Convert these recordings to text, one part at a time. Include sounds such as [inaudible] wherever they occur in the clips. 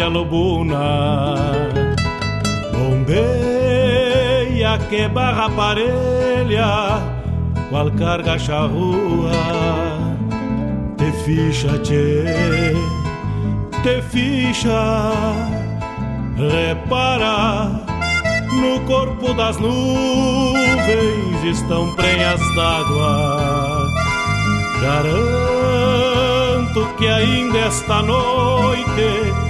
tropilha lobuna. Bombeia que barra parelha, qual carga charrua. Te ficha, te ficha, repara. No corpo das nuvens estão prenhas d'água Garanto que ainda esta noite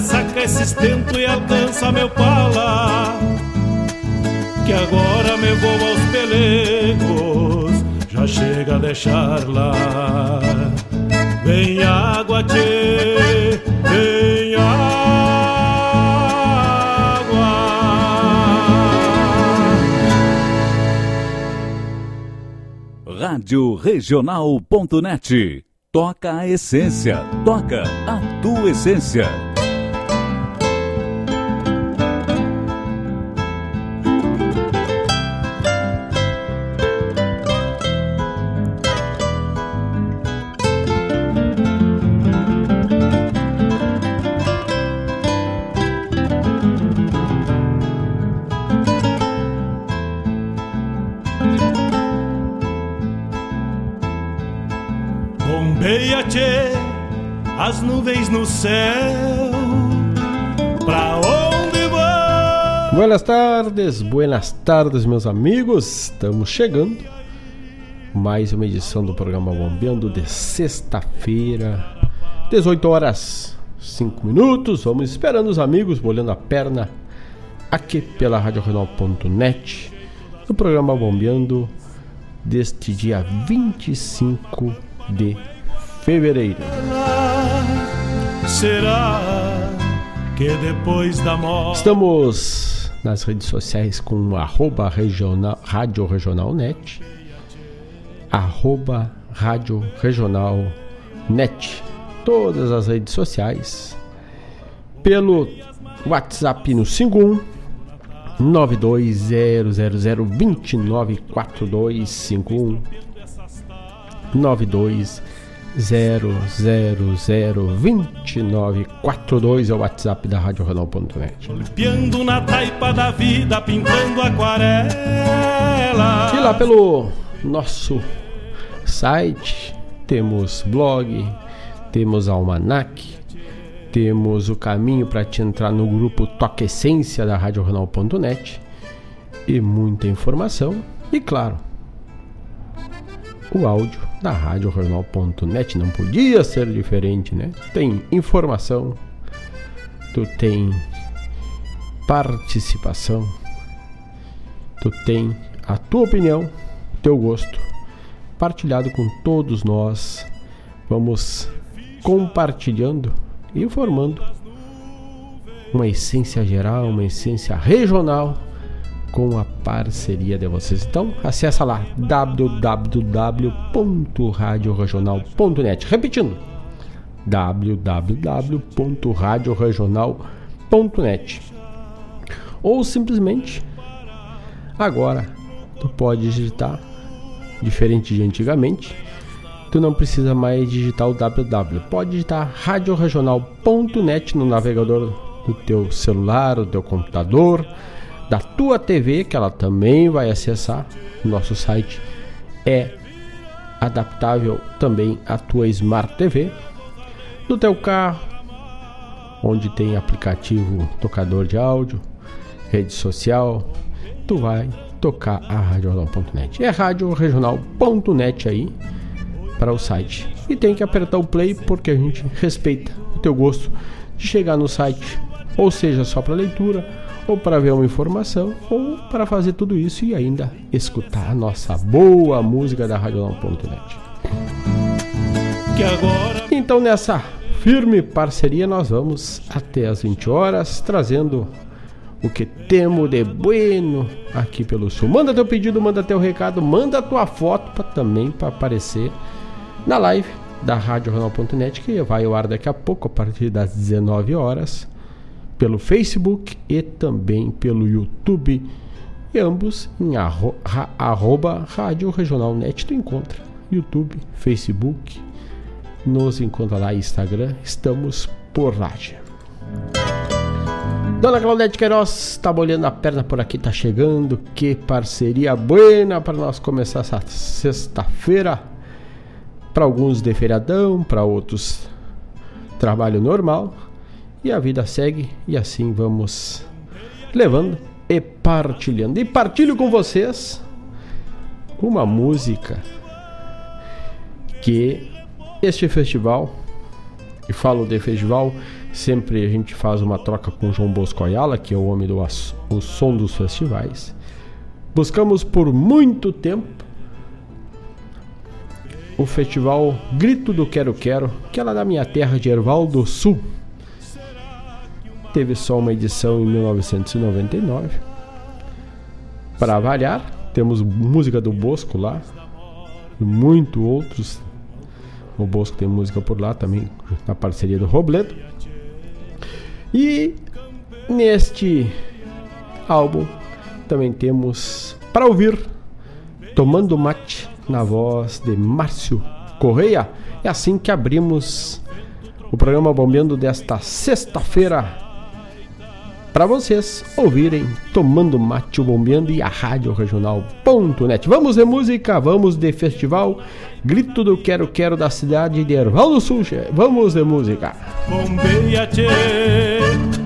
Sacar esse estento e alcança meu pala. Que agora me vou aos pelegos, já chega a deixar lá. Vem água, tchê, vem Rádio Regional.net. Toca a essência, toca a tua essência. As nuvens no céu. Pra onde vão? Buenas tardes, buenas tardes, meus amigos. Estamos chegando. Mais uma edição do programa Bombeando de sexta-feira, 18 horas 5 minutos. Vamos esperando os amigos, bolhando a perna aqui pela RadioRenal.net no programa Bombeando deste dia 25 de fevereiro. Será que depois da morte. Estamos nas redes sociais com arroba regional, Rádio Regional Net, arroba Rádio Regional Net, todas as redes sociais, pelo WhatsApp no 51 92000294251 92 002942 é o WhatsApp da Rádio Renal.net. Golpeando na taipa da vida, pintando aquarela. E lá pelo nosso site temos blog, temos almanac, temos o caminho para te entrar no grupo Toque Essência da Rádio Renal.net e muita informação. E claro, o áudio da Rádio Jornal.net não podia ser diferente, né? Tem informação, tu tem participação, tu tem a tua opinião, teu gosto, partilhado com todos nós. Vamos compartilhando e informando uma essência geral, uma essência regional com a parceria de vocês. Então, acessa lá www.radioregional.net. Repetindo, www.radioregional.net. Ou simplesmente agora tu pode digitar diferente de antigamente. Tu não precisa mais digitar o www. Pode digitar radioregional.net no navegador do teu celular, do teu computador da tua TV, que ela também vai acessar. Nosso site é adaptável também à tua Smart TV. No teu carro, onde tem aplicativo tocador de áudio, rede social, tu vai tocar a radioregional.net. É radioregional.net aí para o site. E tem que apertar o play porque a gente respeita o teu gosto de chegar no site, ou seja, só para leitura ou para ver uma informação, ou para fazer tudo isso e ainda escutar a nossa boa música da Radional.net. Então, nessa firme parceria, nós vamos até as 20 horas trazendo o que temos de bueno aqui pelo sul. Manda teu pedido, manda teu recado, manda tua foto pra, também para aparecer na live da Radional.net que vai ao ar daqui a pouco, a partir das 19 horas pelo Facebook e também pelo YouTube. E ambos em arro, ra, arroba Rádio Regional Net tu encontra. YouTube, Facebook, nos encontra lá Instagram, estamos por lá. Dona Claudete Queiroz está molhando a perna por aqui, tá chegando. Que parceria buena para nós começar essa sexta-feira. Para alguns de feriadão, para outros trabalho normal. E a vida segue e assim vamos levando e partilhando. E partilho com vocês uma música que este festival, e falo de festival, sempre a gente faz uma troca com João Bosco Ayala, que é o homem do o som dos festivais. Buscamos por muito tempo o festival Grito do Quero Quero, que é lá da minha terra de Erval do Sul teve só uma edição em 1999. Para variar, temos música do Bosco lá, muito outros. O Bosco tem música por lá também, na parceria do Robledo. E neste álbum também temos para ouvir Tomando Mate na voz de Márcio Correia. É assim que abrimos o programa Bombeando desta sexta-feira, para vocês ouvirem Tomando Mate Bombeando e a Rádio Regional.net. Vamos de música, vamos de festival, grito do Quero Quero da cidade de Erval do Sul. Vamos de música. Bombeia, tchê.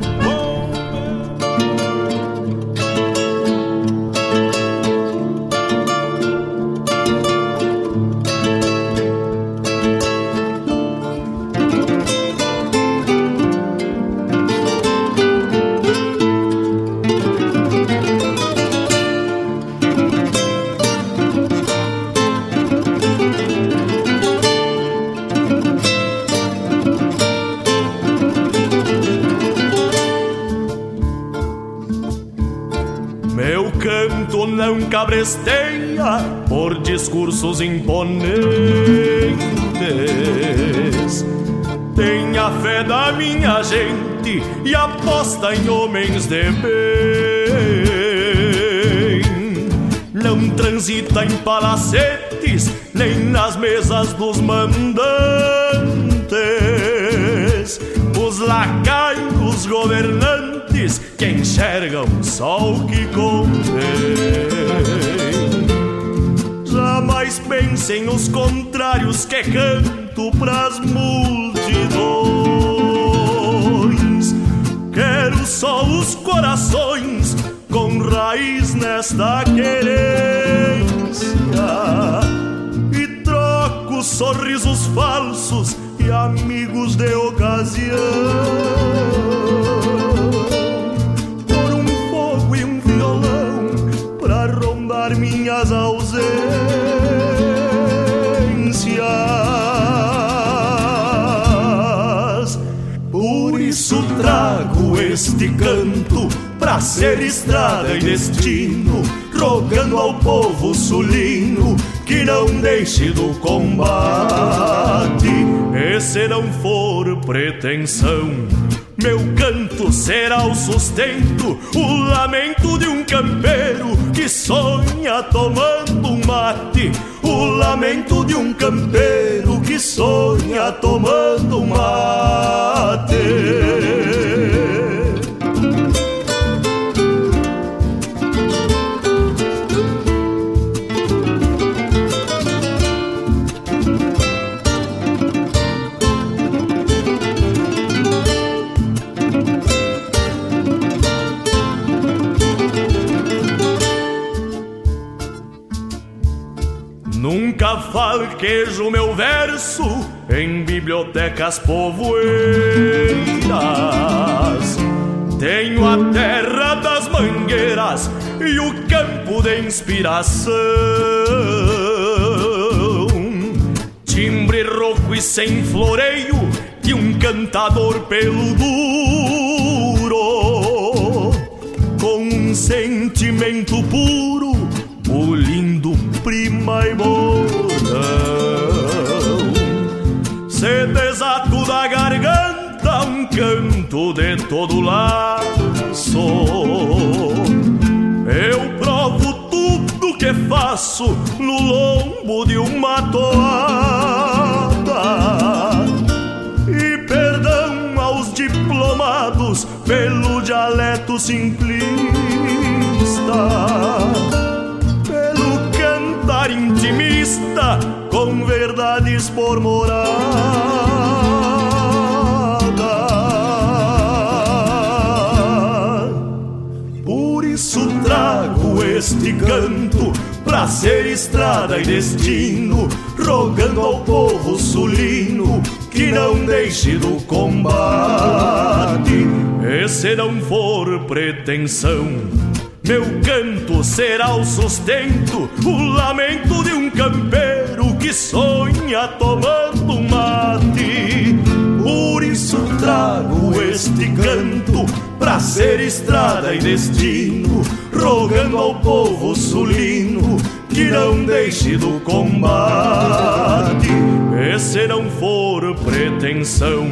Cabresteia por discursos imponentes. Tenha fé da minha gente e aposta em homens de bem. Não transita em palacete presentes, nem nas mesas dos mandantes. Os lacaios governantes que enxergam só o que convém. Jamais pensem os contrários que canto pras multidões. Quero só os corações com raiz nesta querência e troco sorrisos falsos e amigos de ocasião canto pra ser estrada e destino, rogando ao povo sulino que não deixe do combate. E se não for pretensão, meu canto será o sustento, o lamento de um campeiro que sonha tomando um mate. O lamento de um campeiro que sonha tomando um mate. Nunca falquejo meu verso em bibliotecas povoeiras. Tenho a terra das mangueiras e o campo de inspiração. Timbre rouco e sem floreio de um cantador pelo duro, com um sentimento puro, o lindo prima e bordão. Canto de todo laço, eu provo tudo que faço no lombo de uma toada. E perdão aos diplomados pelo dialeto simplista intimista com verdades por morada. Este canto pra ser estrada e destino, rogando ao povo sulino que não deixe do combate. E se não for pretensão, meu canto será o sustento, o lamento de um campeiro que sonha tomando mate. Por isso trago este canto pra ser estrada e destino, rogando ao povo sulino que não deixe do combate. E se não for pretensão,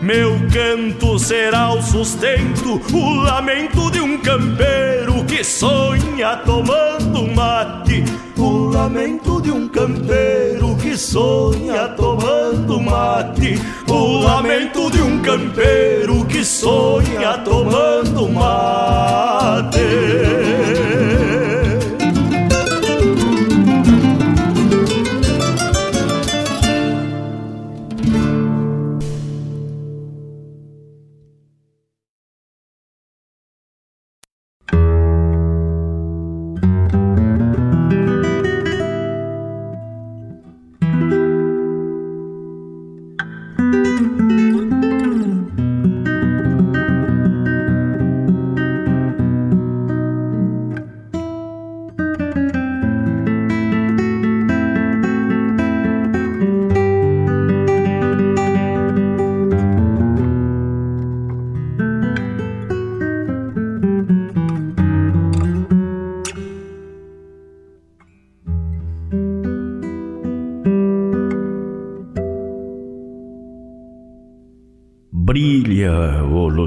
meu canto será o sustento, o lamento de um campeiro que sonha tomando mate. O lamento de um campeiro que sonha tomando mate. O lamento de um campeiro que sonha tomando mate.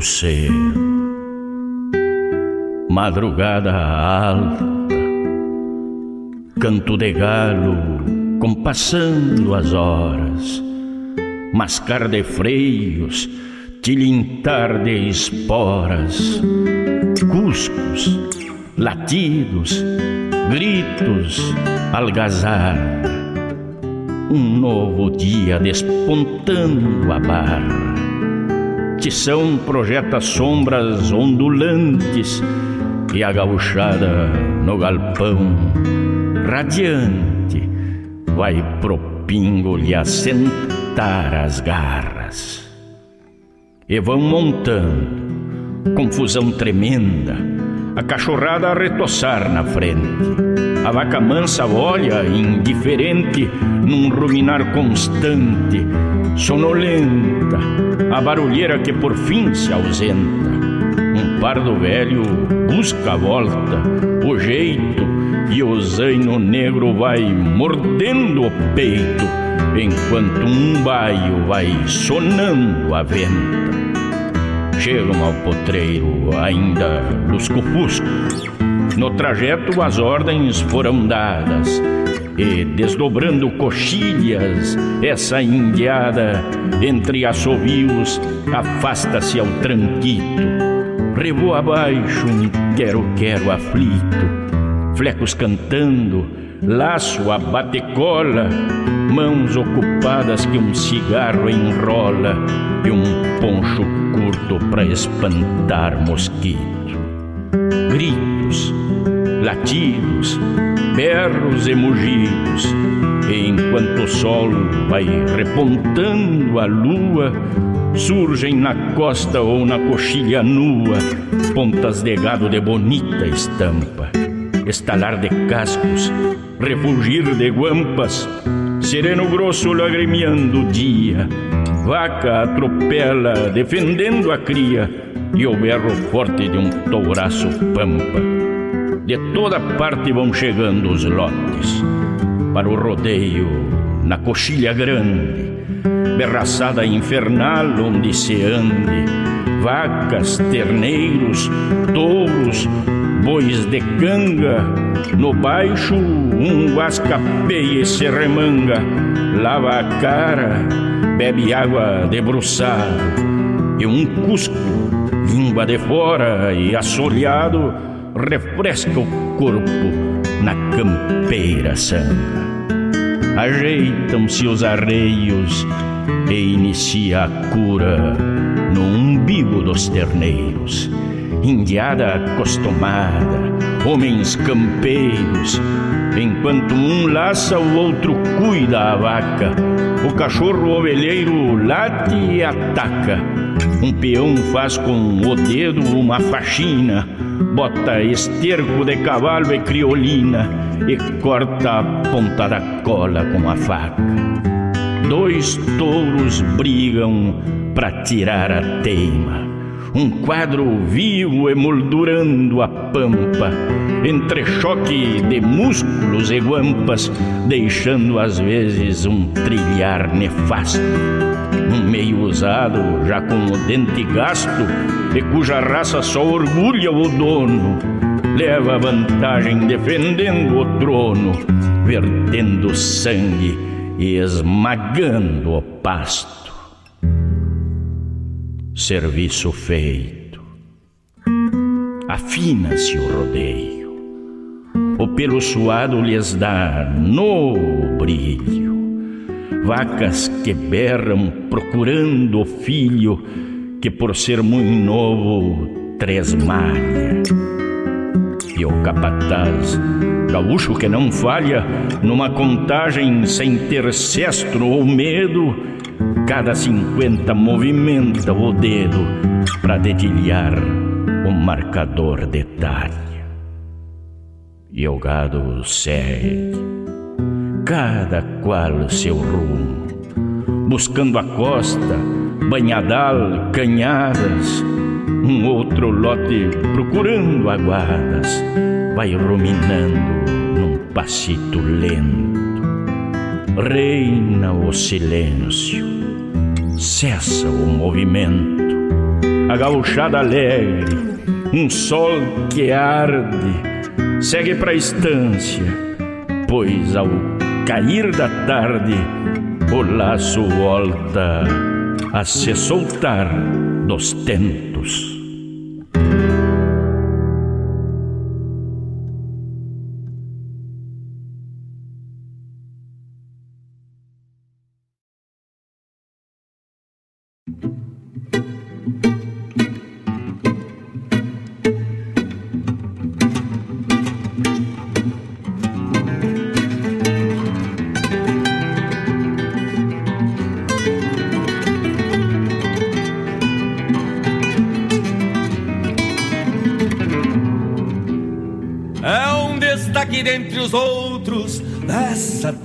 Você. Madrugada alta, canto de galo, compassando as horas, mascar de freios, tilintar de esporas, cuscos, latidos, gritos, algazar. Um novo dia despontando a barra. Tição projeta sombras ondulantes e a gauchada no galpão, radiante, vai pro pingo lhe assentar as garras. E vão montando, confusão tremenda, a cachorrada a retoçar na frente. A vaca mansa olha, indiferente, num ruminar constante, sonolenta, a barulheira que por fim se ausenta um pardo velho busca a volta, o jeito, e o zaino negro vai mordendo o peito, enquanto um baio vai sonando a venta. Chegam ao potreiro ainda dos cupuscos. No trajeto as ordens foram dadas, e desdobrando coxilhas, essa indiada entre assovios afasta-se ao tranquito Revoa abaixo um quero-quero aflito, flecos cantando, laço a batecola, mãos ocupadas que um cigarro enrola e um poncho curto para espantar mosquito. Gritos, latidos, berros e mugidos, enquanto o sol vai repontando a lua, surgem na costa ou na coxilha nua pontas de gado de bonita estampa, estalar de cascos, refugir de guampas, sereno grosso lagrimeando o dia, vaca atropela defendendo a cria e o berro forte de um touraço pampa. De toda parte vão chegando os lotes para o rodeio na coxilha grande berraçada infernal onde se ande, vacas, terneiros, touros, bois de canga, no baixo um guascapeia e se remanga, lava a cara, bebe água debruçado, e um cusco, língua de fora e assolhado, refresca o corpo na campeira sanga. Ajeitam-se os arreios e inicia a cura no umbigo dos terneiros. Indiada acostumada, homens campeiros, enquanto um laça, o outro cuida a vaca. O cachorro ovelheiro late e ataca. Um peão faz com o dedo uma faxina, bota esterco de cavalo e criolina e corta a ponta da cola com a faca dois touros brigam para tirar a teima. Um quadro vivo emoldurando a pampa, entre choque de músculos e guampas, deixando às vezes um trilhar nefasto. Um meio usado, já com o dente gasto, e cuja raça só orgulha o dono, leva vantagem defendendo o trono, vertendo sangue e esmagando o pasto. Serviço feito. Afina-se o rodeio. O pelo suado lhes dá novo brilho. Vacas que berram procurando o filho que por ser muito novo tresmalha. E o capataz Gaúcho que não falha numa contagem sem ter cestro ou medo, cada cinquenta movimenta o dedo para dedilhar o marcador detalhe. E o gado segue, cada qual seu rumo, buscando a costa, banhadal, canhadas, um outro lote procurando aguadas vai ruminando num passito lento. Reina o silêncio, cessa o movimento, a gauchada alegre, um sol que arde, segue para a estância, pois ao cair da tarde o laço volta a se soltar dos tentos.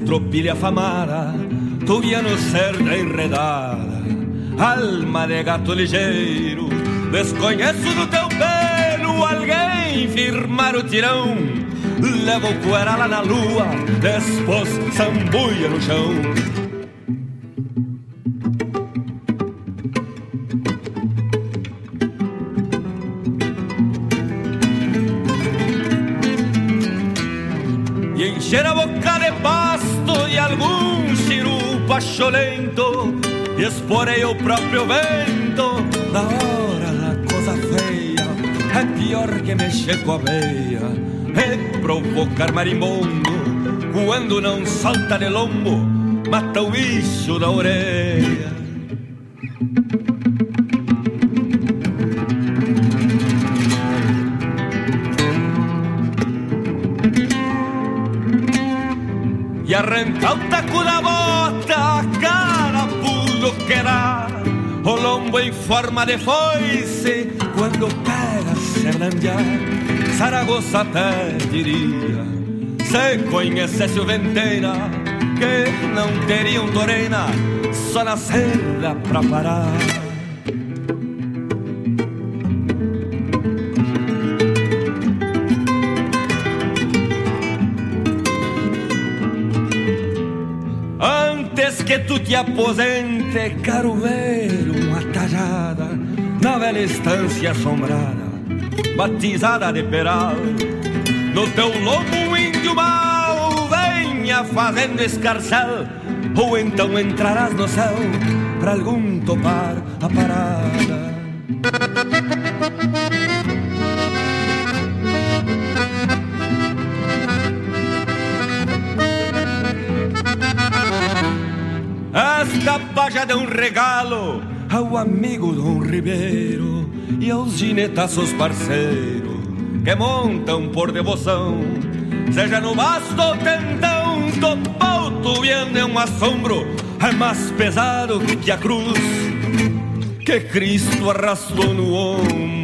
Tropilha famara, no cerda enredada, alma de gato ligeiro, desconheço do teu pelo alguém firmar o tirão, leva o poeira lá na lua, depois sambuia no chão. Algum chiru pacholento e exporei o próprio vento. Na hora da coisa feia é pior que mexer com a veia é provocar marimbondo. Quando não salta de lombo mata o bicho da orelha forma de foice, quando pega Fernandear, Saragossa até diria, se conhecesse o Venteira, que não teria um Torena, só na seda pra parar. que tu te aposente, quero ver na velha estância assombrada, batizada de peral. No teu lobo um índio mal venha fazendo escarcel, ou então entrarás no céu pra algum topar a parada. Esta paja de um regalo ao amigo Dom Ribeiro e aos ginetaços parceiros que montam por devoção. Seja no basto ou tentão, topou tubiando é um assombro, é mais pesado que a cruz que Cristo arrastou no ombro.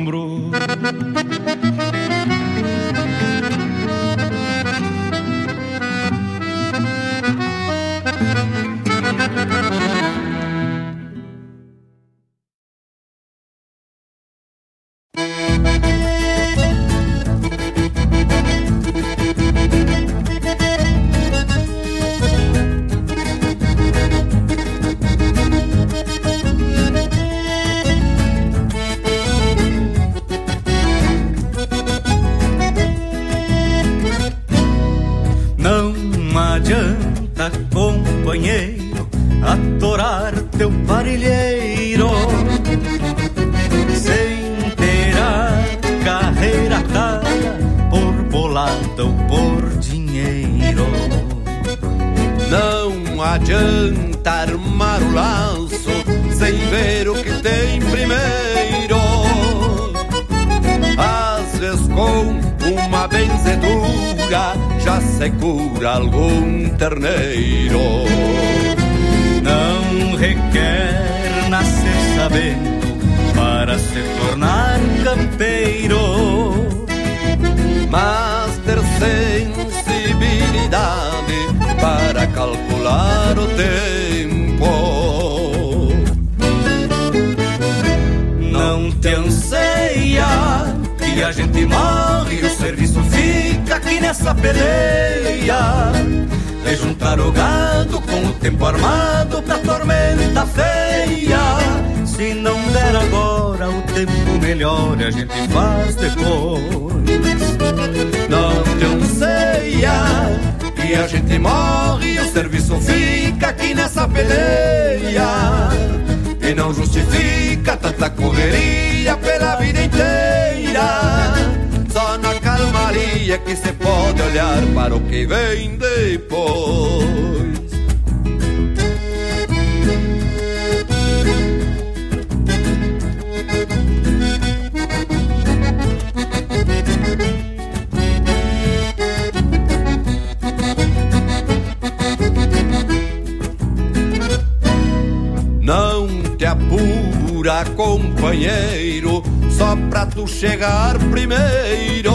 se cura algum terneiro. Não requer nascer sabendo para se tornar campeiro, mas ter sensibilidade para calcular o tempo. gente morre, o serviço fica aqui nessa peleia. De juntar o gado com o tempo armado pra tormenta feia. Se não der agora, o tempo melhora, a gente faz depois. Não canseia. E a gente morre, o serviço fica aqui nessa peleia. E não justifica tanta correria pela vida inteira. Calmaria que se pode olhar para o que vem depois. apura, companheiro, só pra tu chegar primeiro.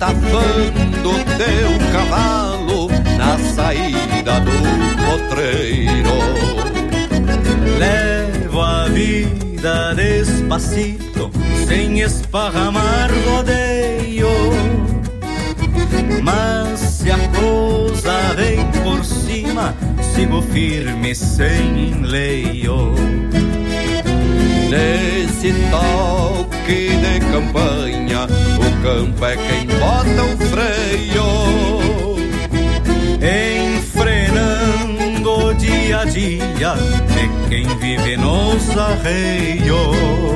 Estafando teu cavalo na saída do potreiro. Levo a vida despacito, sem esparramar rodeio. Mas se a coisa vem por cima, sigo firme sem enleio. Nesse toque de campanha, campo é quem bota o freio. Enfrenando o dia a dia, é quem vive nos arreios.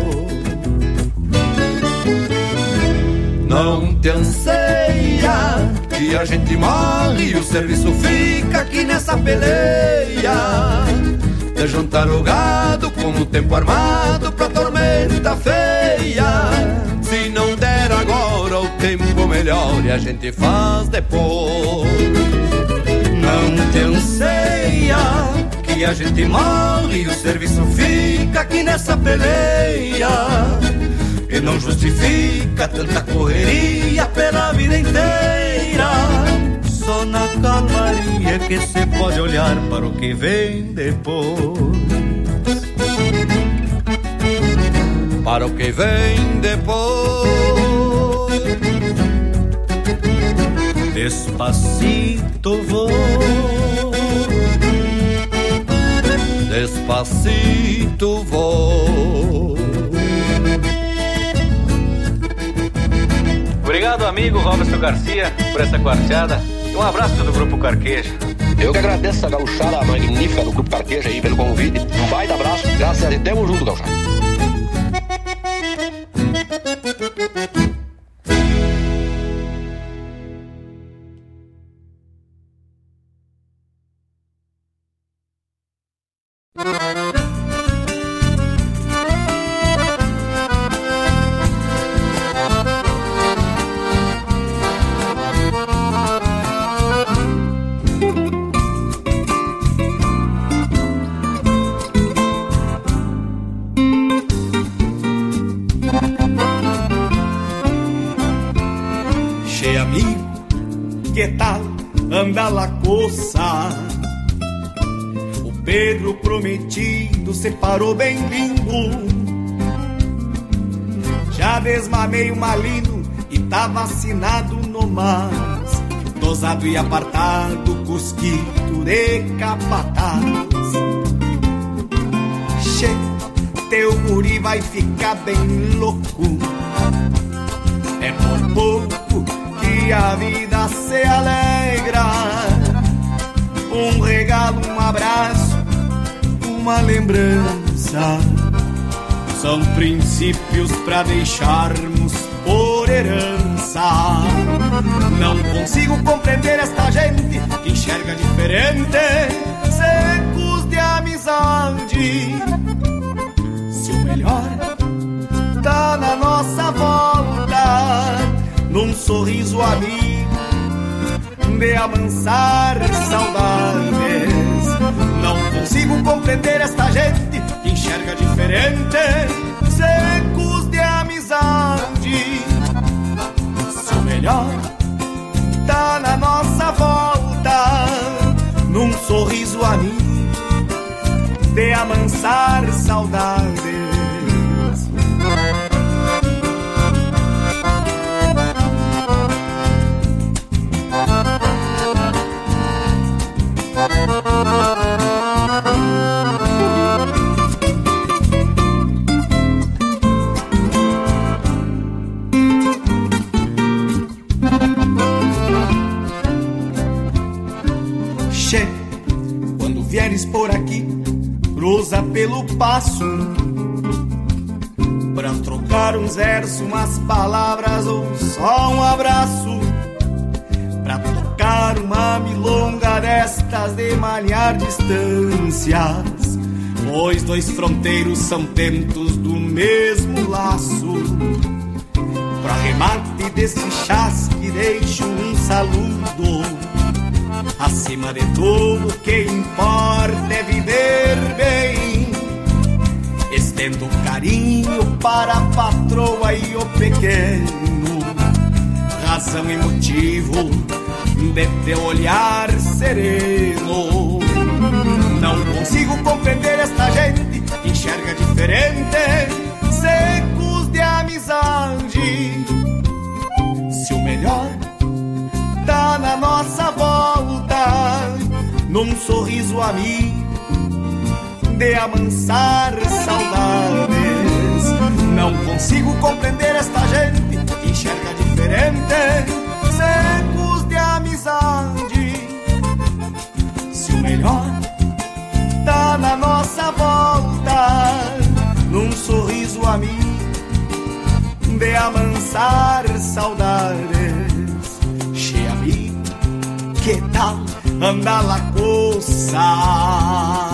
Não te anseia que a gente morre e o serviço fica aqui nessa peleia. De juntar o gado com o tempo armado pra tormenta feia. Se não der agora o tempo melhor e a gente faz depois. Não te anseia que a gente morre e o serviço fica aqui nessa peleia. E não justifica tanta correria pela vida inteira. Só na calmaria que se pode olhar para o que vem depois. Para o que vem depois. Despacito vou. Despacito vou. Obrigado, amigo Robson Garcia, por essa quarteada. E um abraço do Grupo Carqueja. Eu que agradeço a gauchada magnífica do Grupo Carqueja aí pelo convite. Um baita abraço. Graças a Deus, tamo junto, gauchada. Thank you. Separou bem lindo. Já desmamei o malino e tá vacinado no mais. Dosado e apartado, cusquito de capataz. Che, teu guri vai ficar bem louco. É por pouco que a vida se alegra. Um regalo, um abraço uma lembrança. São princípios para deixarmos por herança. Não consigo compreender esta gente que enxerga diferente, secos de amizade. Se o melhor tá na nossa volta, num sorriso amigo de amansar saudades consigo compreender esta gente que enxerga diferente, secos de amizade. Se o melhor tá na nossa volta, num sorriso amigo de amansar saudades. Pelo passo. Pra trocar uns versos, umas palavras ou só um abraço. Pra tocar uma milonga destas de malhar distâncias. Pois dois fronteiros são tentos do mesmo laço. Pra remate desse chasque, deixo um saludo Acima de tudo, o que importa é viver. Estendo carinho para a patroa e o pequeno. Razão e motivo de teu olhar sereno. Não consigo compreender esta gente que enxerga diferente, secos de amizade. Se o melhor tá na nossa volta, num sorriso amigo de amansar saudades. Não consigo compreender esta gente que enxerga diferente, secos de amizade. Se o melhor tá na nossa volta, num sorriso amigo de amansar saudades que tal anda la cosa?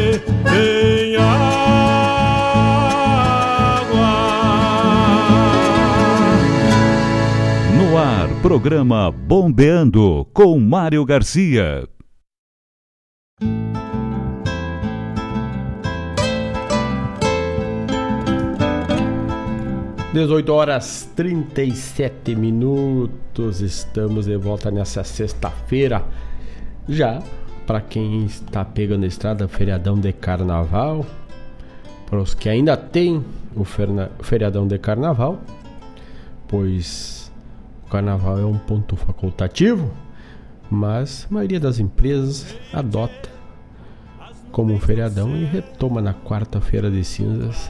programa Bombeando com Mário Garcia. Dezoito horas 37 minutos. Estamos de volta nessa sexta-feira. Já para quem está pegando a estrada, feriadão de carnaval. Para os que ainda tem o feriadão de carnaval, pois carnaval é um ponto facultativo, mas a maioria das empresas adota como um feriadão e retoma na quarta-feira de cinzas.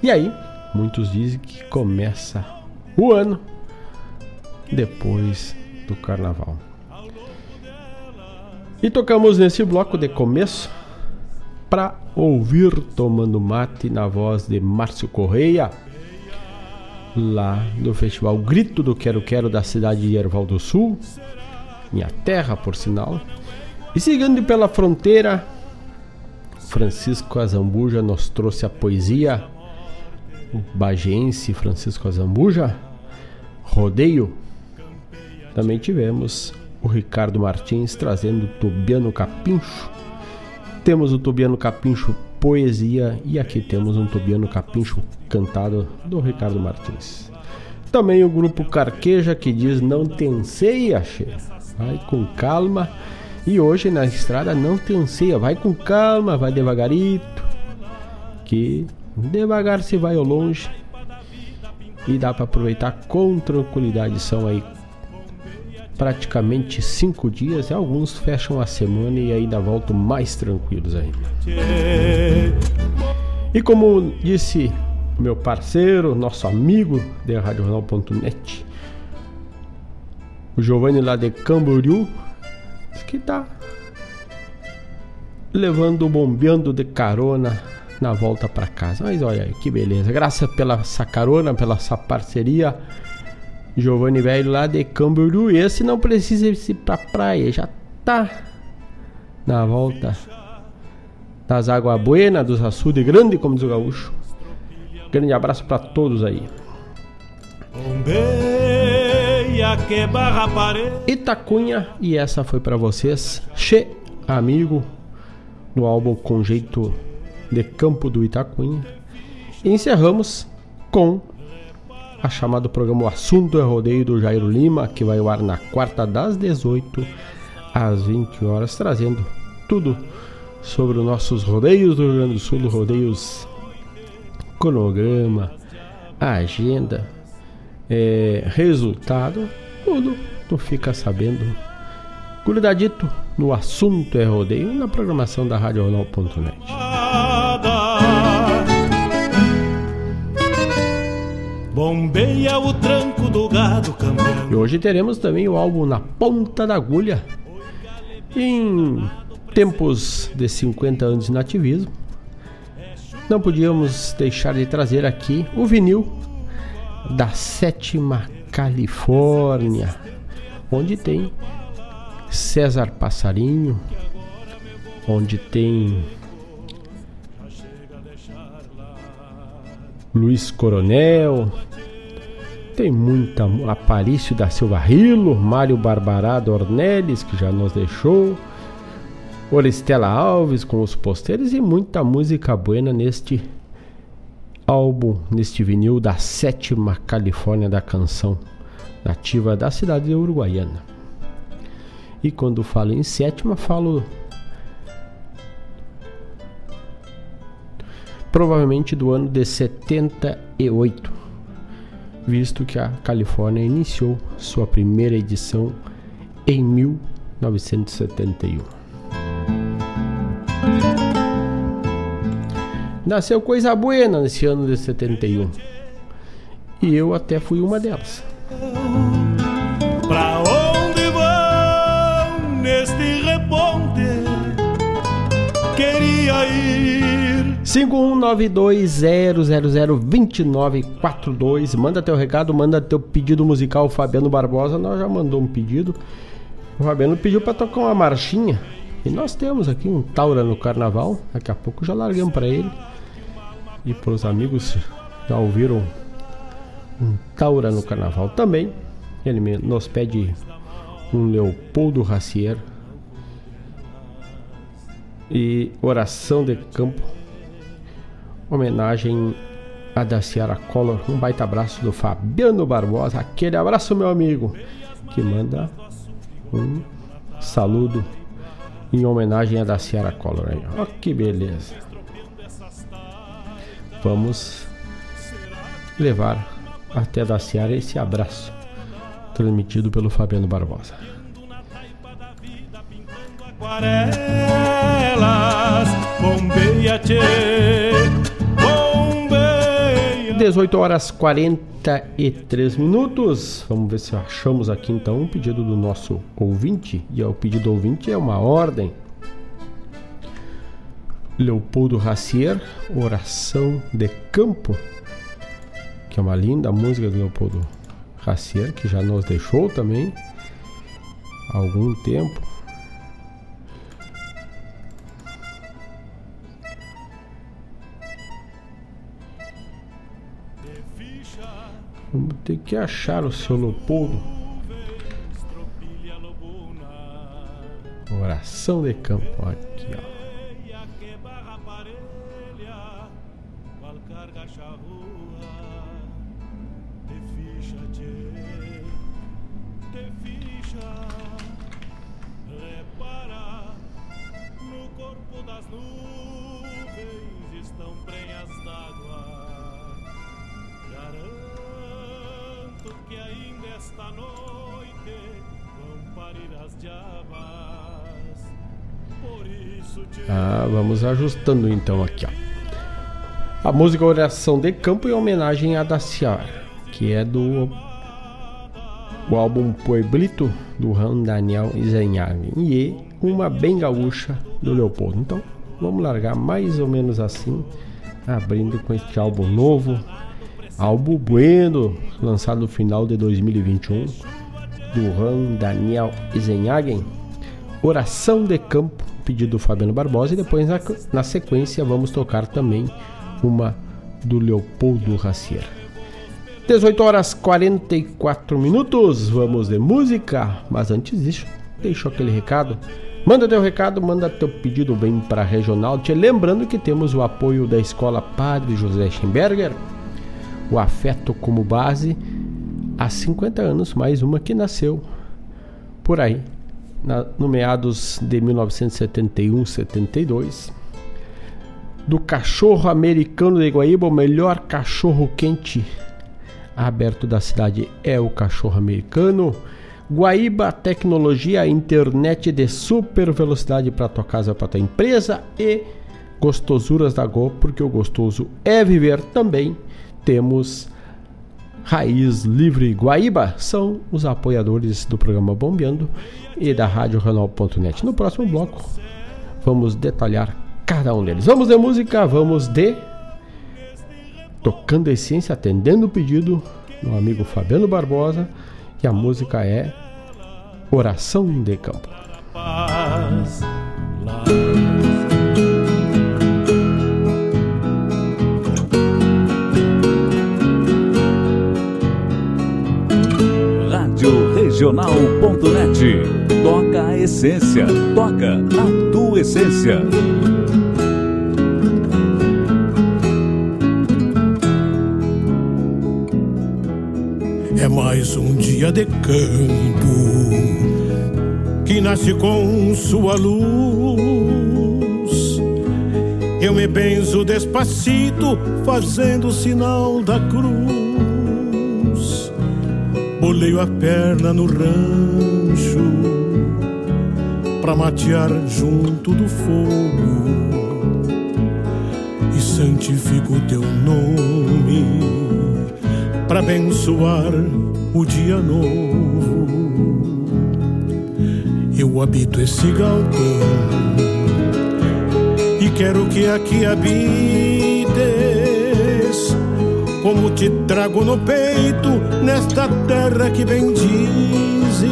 E aí, muitos dizem que começa o ano depois do carnaval. E tocamos nesse bloco de começo para ouvir Tomando Mate na voz de Márcio Correia, lá no Festival Grito do Quero Quero da cidade de Erval do Sul, minha terra por sinal. E seguindo pela fronteira, Francisco Azambuja nos trouxe a poesia, bagense Francisco Azambuja, Rodeio. Também tivemos o Ricardo Martins trazendo o Tobiano Capincho. Temos o Tobiano Capincho Poesia e aqui temos um Tobiano Capincho cantado do Ricardo Martins. Também o grupo Carqueja que diz não tem ceia, che. vai com calma. E hoje na estrada não tem ceia, vai com calma, vai devagarito. Que devagar se vai ao longe e dá para aproveitar com tranquilidade. São aí praticamente cinco dias e alguns fecham a semana e ainda voltam mais tranquilos ainda. E como disse meu parceiro, nosso amigo de RadioJornal.net, o Giovanni lá de Camboriú, que tá levando, bombeando de carona na volta para casa. Mas olha aí, que beleza. Graças pela essa carona, pela essa parceria Giovanni Velho lá de Camboriú. Esse não precisa ir pra praia, já tá na volta das Águas Buenas, dos açudes grande, como diz o gaúcho. Grande abraço para todos aí. Itacunha, e essa foi para vocês, Che Amigo, no álbum Com Jeito de Campo do Itacunha. E encerramos com a chamada programa O Assunto é Rodeio do Jairo Lima, que vai ao ar na quarta das 18 às 20 horas, trazendo tudo sobre os nossos rodeios do Rio Grande do Sul, rodeios, cronograma, agenda, é, resultado, tudo tu fica sabendo. Grudadito no assunto é rodeio na programação da RadioJornal.net. Bombeia o tranco do gado cambiando. E hoje teremos também o álbum Na Ponta da Agulha. Em tempos de 50 anos de nativismo, não podíamos deixar de trazer aqui o vinil da sétima Califórnia, onde tem César Passarinho, onde tem Luiz Coronel, tem muita Aparício da Silva Rilo, Mário Barbarado Ornelis, que já nos deixou, Oristela Alves com os posteiros e muita música buena neste álbum, neste vinil da sétima Califórnia da canção nativa da cidade de Uruguaiana. E quando falo em sétima, falo provavelmente do ano de 78, visto que a Califórnia iniciou sua primeira edição em 1971. Nasceu coisa buena nesse ano de 71. E eu até fui uma delas. Pra onde vão neste reponte? Queria ir. 51920002942. Manda teu recado, manda teu pedido musical. Fabiano Barbosa, nós já mandou um pedido. O Fabiano pediu para tocar uma marchinha. E nós temos aqui um Taura no carnaval. Daqui a pouco já largamos para ele. E para os amigos já ouviram um Taura no carnaval também. Ele nos pede um Leopoldo Racier e Oração de Campo. Homenagem a Daciara Collor. Um baita abraço do Fabiano Barbosa. Aquele abraço, meu amigo, que manda um saludo em homenagem a Daciara Collor. Aí. Ó, que beleza. Vamos levar até da Seara esse abraço transmitido pelo Fabiano Barbosa. Aquarelas, bombeia. 18 horas 43 minutos. Vamos ver se achamos aqui então um pedido do nosso ouvinte. E o pedido do ouvinte é uma ordem. Leopoldo Racier, Oração de Campo, que é uma linda música do Leopoldo Racier, que já nos deixou também há algum tempo. Vamos ter que achar o seu Leopoldo. Oração de campo, aqui ó. Ah, vamos ajustando então aqui, ó. A música Oração de Campo em homenagem a Daciar, que é do o álbum Pueblito do Ram Daniel Isenhagen e uma bem gaúcha do Leopoldo. Então, vamos largar mais ou menos assim, abrindo com este álbum novo, álbum Bueno, lançado no final de 2021 do Ram Daniel Isenhagen. Oração de Campo pedido do Fabiano Barbosa e depois na, na sequência vamos tocar também uma do Leopoldo Racier. 18 horas 44 minutos, vamos de música, mas antes disso, deixo aquele recado. Manda teu recado, manda teu pedido bem para regional. Te lembrando que temos o apoio da Escola Padre José Schemberger, o afeto como base, há 50 anos, mais uma que nasceu por aí, na, no meados de 1971-72, do cachorro americano de Guaíba, o melhor cachorro quente aberto da cidade é o cachorro americano. Guaíba Tecnologia, internet de super velocidade para tua casa, para tua empresa e gostosuras da Go, porque o gostoso é viver também. Temos Raiz Livre Guaíba, são os apoiadores do programa Bombeando e da Rádio Renal.net. No próximo bloco, vamos detalhar cada um deles. Vamos de música, vamos de Tocando Essência, atendendo o pedido do amigo Fabiano Barbosa, e a música é Oração de Campo. Rádio Regional.net. Toca a essência, toca a tua essência. é mais um dia de campo que nasce com sua luz. Eu me benzo despacito, fazendo o sinal da cruz. Boleio a perna no rancho pra matear junto do fogo e santifico teu nome para abençoar o dia novo. Eu habito esse galpão e quero que aqui habites, como te trago no peito nesta terra que bendizes,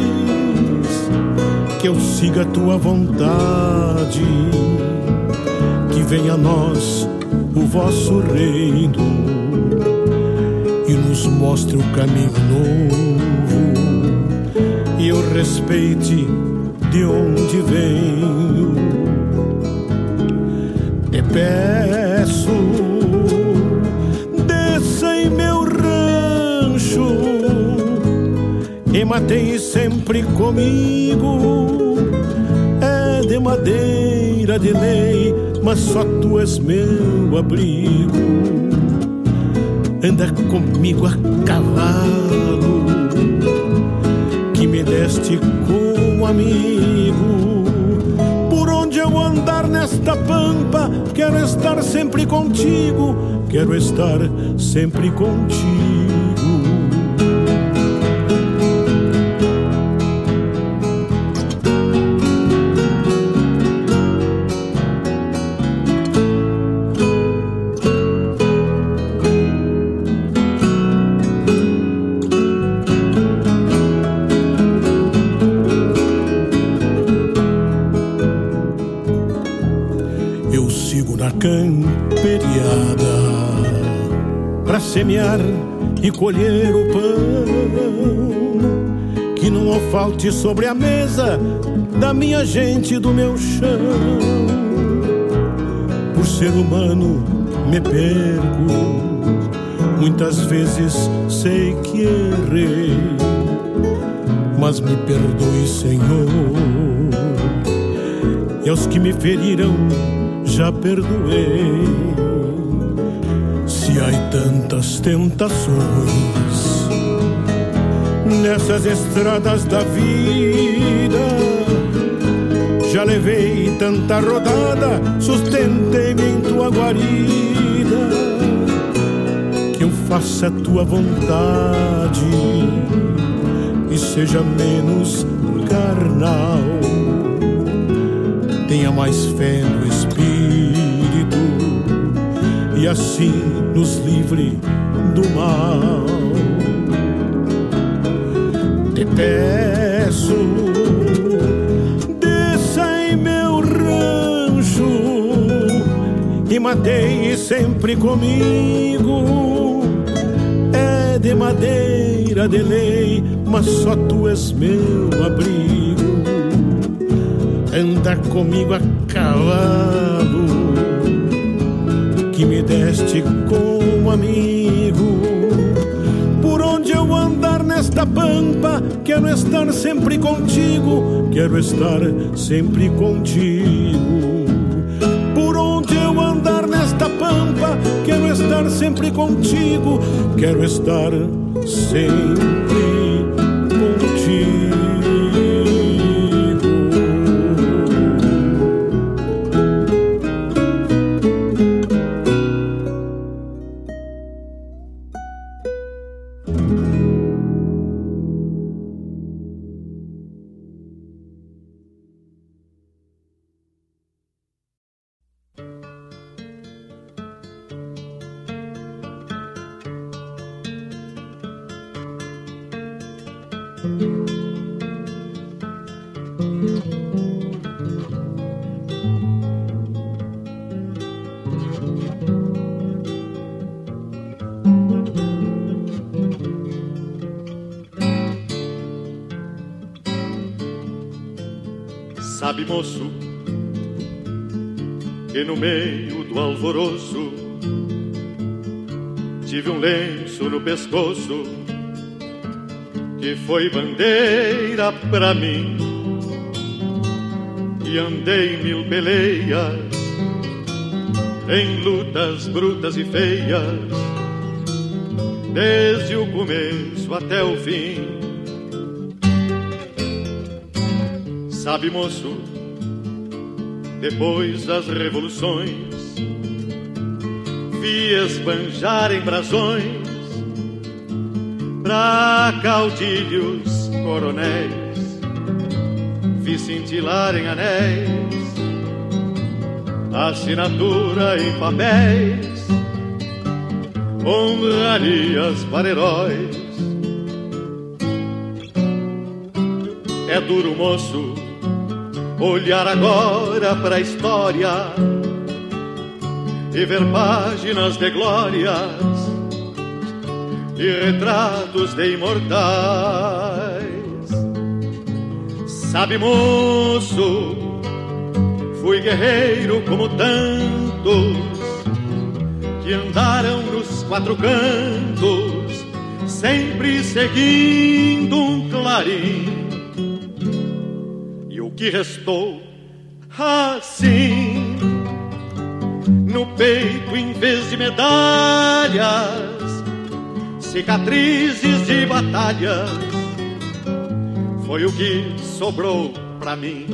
que eu siga a tua vontade, que venha a nós o vosso reino e nos mostre o caminho novo e eu respeite de onde venho. Te peço, matei sempre comigo. É de madeira de lei, mas só tu és meu abrigo anda comigo a cavalo, que me deste como amigo. Por onde eu andar nesta pampa, quero estar sempre contigo, quero estar sempre contigo. Semear e colher o pão. Que não falte sobre a mesa da minha gente do meu chão. Por ser humano me perco, muitas vezes sei que errei, mas me perdoe, Senhor. E aos que me feriram, já perdoei se há tantas tentações nessas estradas da vida. Já levei tanta rodada, sustentei-me em tua guarida. Que eu faça a tua vontade e seja menos carnal. Tenha mais fé no e assim nos livre do mal. Te peço, desça em meu rancho e matei sempre comigo. É de madeira de lei, mas só tu és meu abrigo. Anda comigo a cavalo que me deste como amigo. Por onde eu andar nesta pampa, quero estar sempre contigo, quero estar sempre contigo. Por onde eu andar nesta pampa, quero estar sempre contigo, quero estar sempre pra mim. E andei mil peleias em lutas brutas e feias, desde o começo até o fim. Sabe, moço, depois das revoluções, vi esbanjar em brasões pra caudilhos coronéis, vi cintilar em anéis, assinatura em papéis, honrarias para heróis. É duro, moço, olhar agora para a história e ver páginas de glórias e retratos de imortais. Sabe, moço, fui guerreiro como tantos que andaram nos quatro cantos, sempre seguindo um clarim. E o que restou assim no peito em vez de medalhas cicatrizes de batalhas, foi o que sobrou pra mim.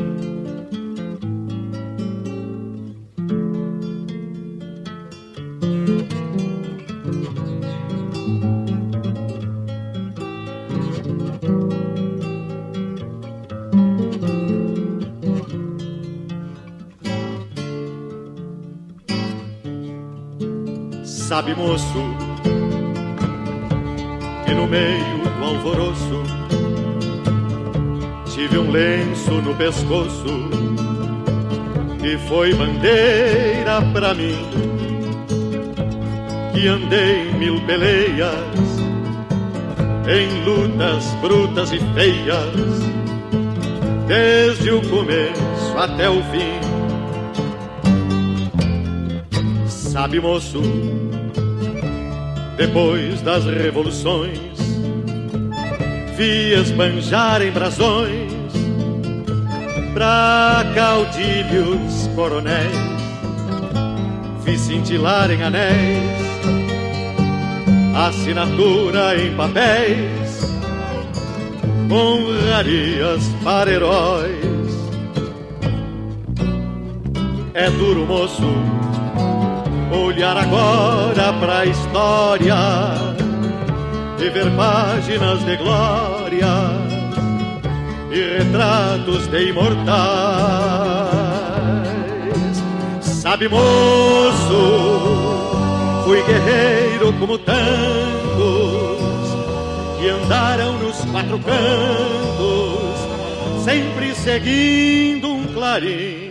Sabe, moço, e no meio do alvoroço tive um lenço no pescoço que foi bandeira pra mim. Que andei mil peleias em lutas brutas e feias, desde o começo até o fim. Sabe, moço, depois das revoluções, vi esbanjar em brasões pra caudilhos coronéis, vi cintilar em anéis, assinatura em papéis, honrarias para heróis. É duro, moço olhar agora pra história e ver páginas de glória e retratos de imortais. Sabe, moço, fui guerreiro como tantos que andaram nos quatro cantos, sempre seguindo um clarim.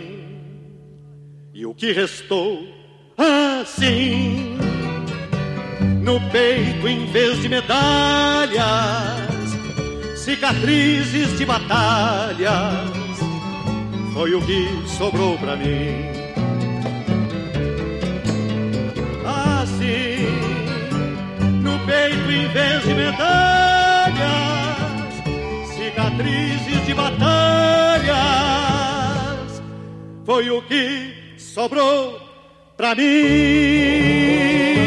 E o que restou assim. No peito, em vez de medalhas, cicatrizes de batalhas, foi o que sobrou pra mim. Assim, no peito, em vez de medalhas, cicatrizes de batalhas, foi o que sobrou pra mim.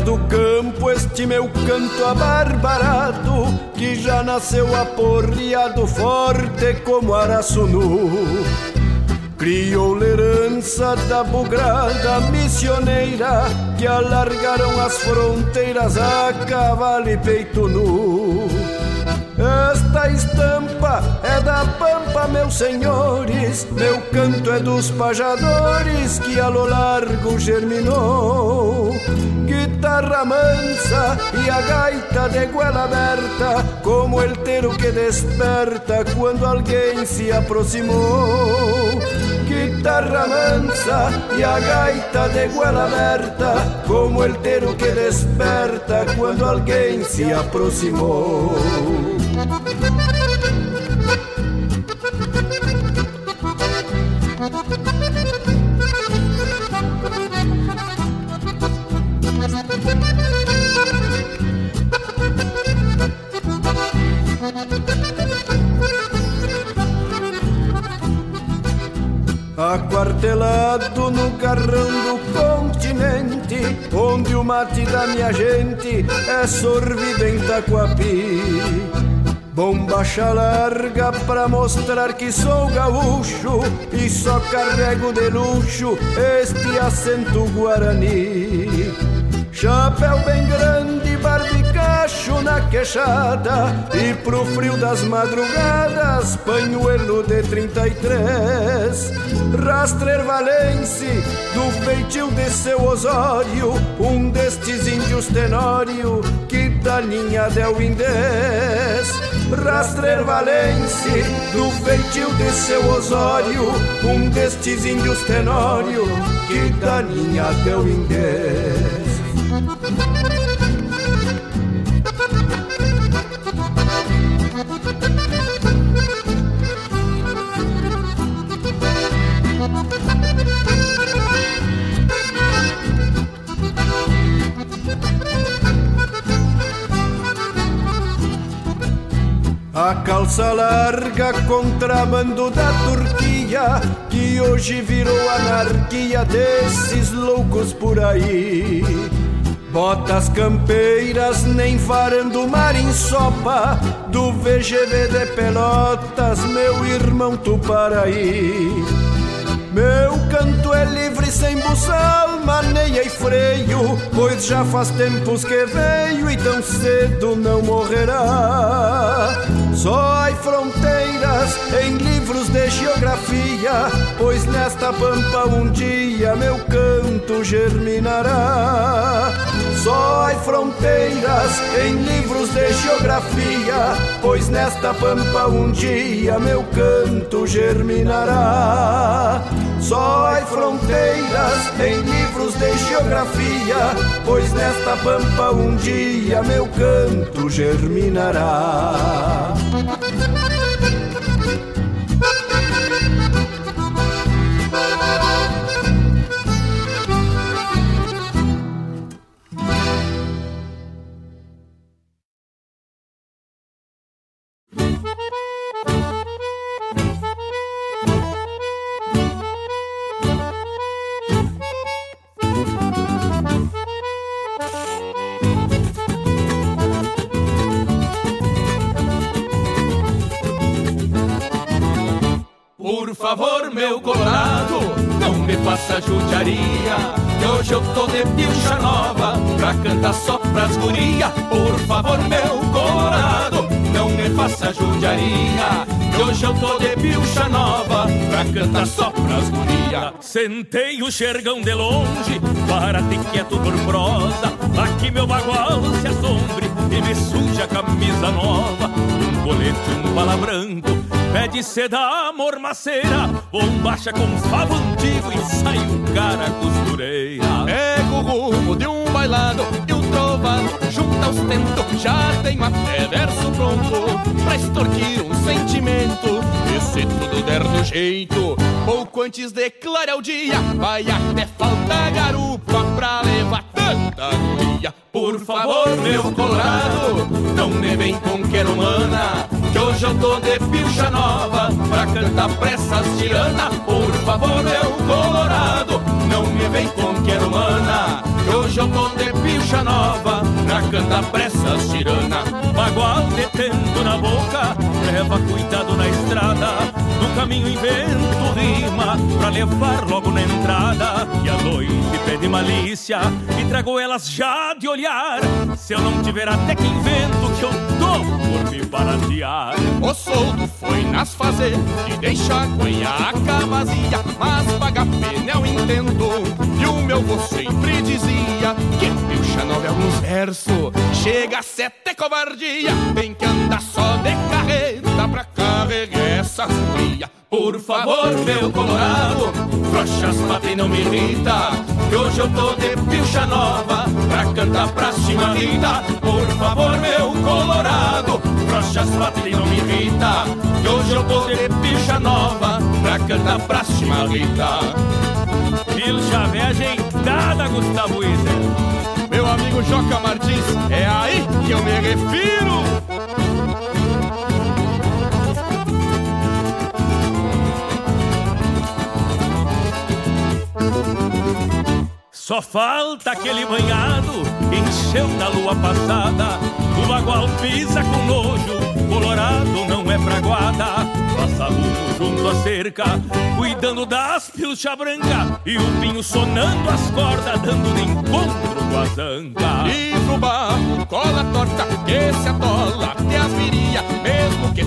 do campo este meu canto abarbarado Que já nasceu aporreado forte como araço nu Criou herança da bugrada missioneira Que alargaram as fronteiras a cavalo e peito nu esta estampa é da pampa meus senhores, meu canto é dos pajadores que a lo largo germinou. Guitarra mansa e a gaita de goela aberta, como el tero que desperta quando alguém se aproximou. Guitarra mansa e a gaita de goela aberta, como el tero que desperta quando alguém se aproximou. Carrão do continente, onde o mate da minha gente é sorvido em Taquapi. Bombacha larga pra mostrar que sou gaúcho e só carrego de luxo este acento guarani. Chapéu bem grande, barbicacho na queixada E pro frio das madrugadas, panhuelo de 33 Rastrer valense, do feitio de seu Osório Um destes índios tenório, que da linha del Indés Rastrer valense, do feitio de seu Osório Um destes índios tenório, que da linha del Indés calça larga, contrabando da Turquia, que hoje virou anarquia desses loucos por aí. Botas campeiras, nem varando mar em sopa, do VGV de Pelotas, meu irmão Tuparaí. Meu canto é livre sem buçal, maneia e freio, pois já faz tempos que veio e tão cedo não morrerá. Só há fronteiras em livros de geografia, pois nesta pampa um dia meu canto germinará. Só há fronteiras em livros de geografia, pois nesta pampa um dia meu canto germinará. Só há fronteiras em livros de geografia, pois nesta pampa um dia meu canto germinará. Cantar só pras guria Por favor, meu colorado, não me faça judiaria Que hoje eu tô de pilcha nova. Pra cantar só pras guria Sentei o xergão de longe Para ter quieto por prosa. Aqui meu bagual se assombre E me suja a camisa nova. Um colete, um bala branco Pede seda, mormaceira Bombacha com favo antigo E sai o cara costureira. Pego o rumo de um bailado Tentos Já tenho até verso pronto Pra extorquir um sentimento. E se tudo der do jeito Pouco antes de clarear o dia Vai até faltar garupa Pra levar tanta guria Por favor, meu colorado Não me vem com quero humana Que hoje eu tô de pilcha nova Pra cantar pressas tirana Por favor, meu colorado Não me vem com quero humana Hoje eu tô de pilcha nova Pra cantar pressas tirana. Bagual detendo na boca Leva cuidado na estrada. No caminho invento rima Pra levar logo na entrada. E a noite pede malícia E trago elas já de olhar. Se eu não tiver até que invento Que eu dou por me baratear. O soldo foi na as fazer e deixa a guanhaca vazia, mas paga pneu intento. E o meu vô sempre dizia que pilcha nove alguns versos, chega a sete covardia, tem que andar só de carreta pra carregar essas guias. Por favor, meu colorado, frouxas patem não me irrita Que hoje eu tô de pilcha nova pra cantar pra chimarrita Por favor, meu colorado, frouxas patem não me irrita Que hoje eu tô de pilcha nova pra cantar pra chimarrita Pilcha velha ajeitada, Gustavo Iser Meu amigo Joca Martins, é aí que eu me refiro Só falta aquele banhado encheu da lua passada. O bagual pisa com nojo, colorado não é praguada. Passa junto à cerca, cuidando das pilcha branca. E o pinho sonando as cordas, dando de encontro com a zanca. E pro barro, cola torta, que se atola até as viria, mesmo que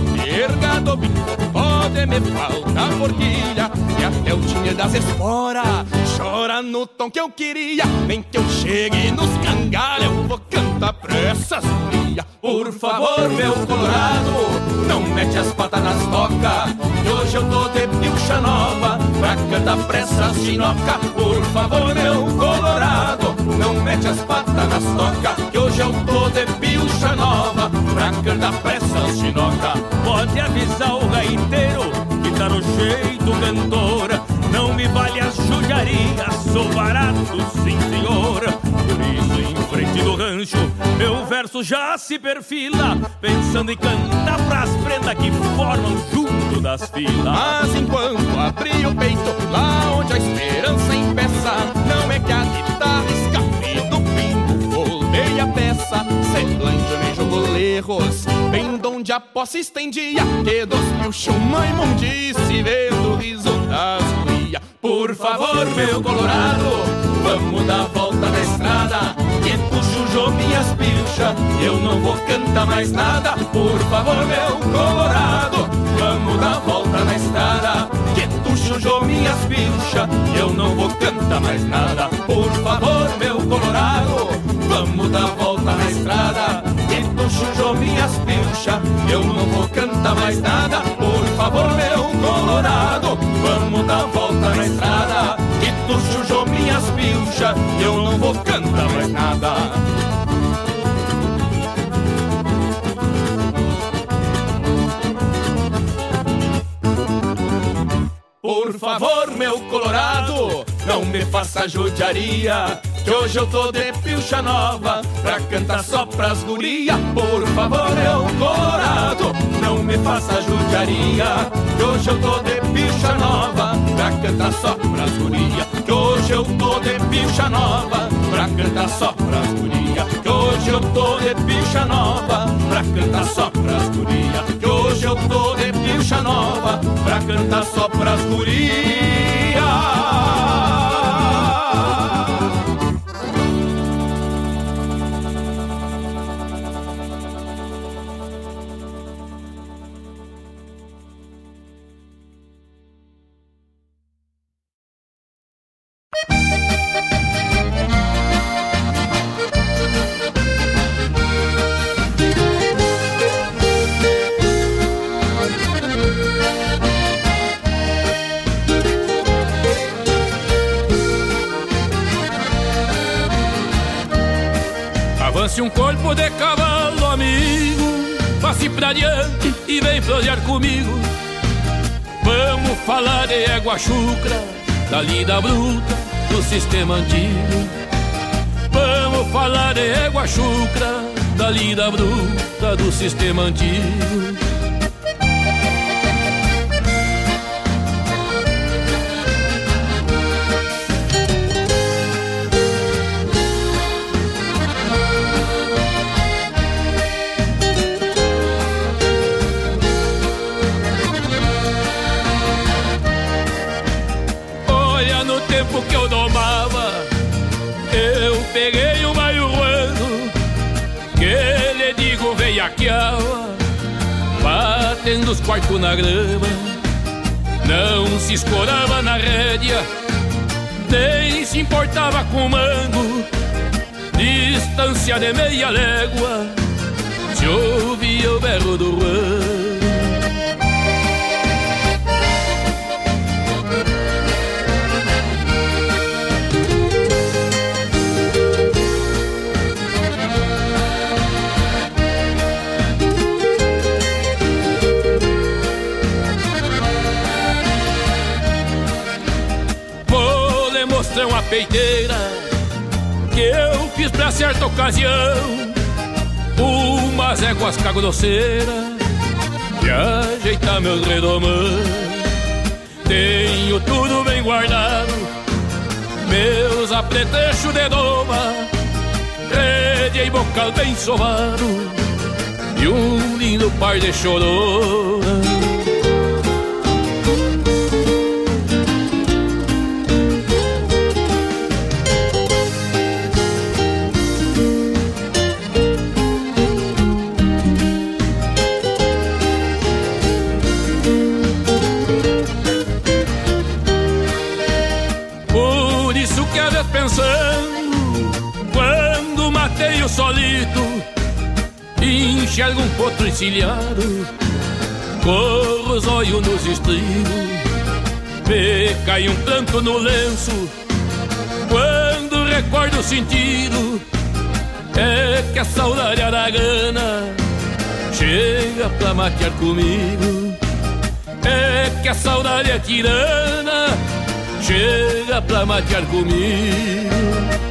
do bico, pode me faltar forquilha. E até o tinha das esporas, chora no tom que eu queria. Nem que eu chegue nos cangalhos, eu vou cantar pra essas guria. Por favor, meu colorado, não mete as patas nas tocas. Que hoje eu tô de pilcha nova, pra cantar pra essas chinoca. Por favor, meu colorado, não mete as patas nas tocas. Que hoje eu tô de pilcha nova, pra cantar essas chinoca. Pode avisar o gaiteiro, que tá no jeito cantora. Não me vale as judiarias, sou barato, sim senhor. Por isso, em frente do rancho, meu verso já se perfila, pensando em cantar pras prendas que formam junto das filas. Mas enquanto abri o peito, lá onde a esperança empeça, não é que a guitarra voltei a peça, jogou erros, bem donde a posse estendia, que dos pilchos uma imundice, vendo o riso das guria. Por favor, meu colorado, vamos dar volta na estrada. Que tu chujou minhas pilchas, eu não vou cantar mais nada. Por favor, meu colorado, vamos dar volta na estrada. Chujou minhas pilchas, eu não vou cantar mais nada. Por favor, meu colorado, vamos dar volta na estrada. Que tu chujou minhas pilchas, eu não vou cantar mais nada. Por favor, meu colorado, vamos dar volta na estrada. Que tu chujou minhas pilchas, eu não vou cantar mais nada. Por favor, meu colorado, não me faça judiaria. Que hoje eu tô de pilcha nova pra cantar só pras guria. Por favor, meu colorado, não me faça judiaria. Que hoje eu tô de pilcha nova pra cantar só pras guria. Que hoje eu tô de pilcha nova pra cantar só pras guria. Que hoje eu tô de pilcha nova pra cantar só pras guria. Que hoje eu tô de pilcha nova pra cantar só pras guria. Falar de égua chucra, da lida bruta, do sistema antigo. Vamos falar de égua chucra, da lida bruta, do sistema antigo. Batendo os quartos na grama. Não se escorava na rédea, nem se importava com mango. Distância de meia légua, se ouvia o berro do ruano. Mostrar uma peiteira que eu fiz pra certa ocasião. Umas éguas cagodoceiras e ajeitar meus redomãs. Tenho tudo bem guardado, meus apretechos de doma, rede e bocal bem sovado e um lindo par de chorona. Solito Enxergo um potro encilhado Corro os olhos nos estribos Me cai um pranto no lenço Quando recordo o sentido É que a saudade aragana Chega pra matear comigo É que a saudade é tirana Chega pra matear comigo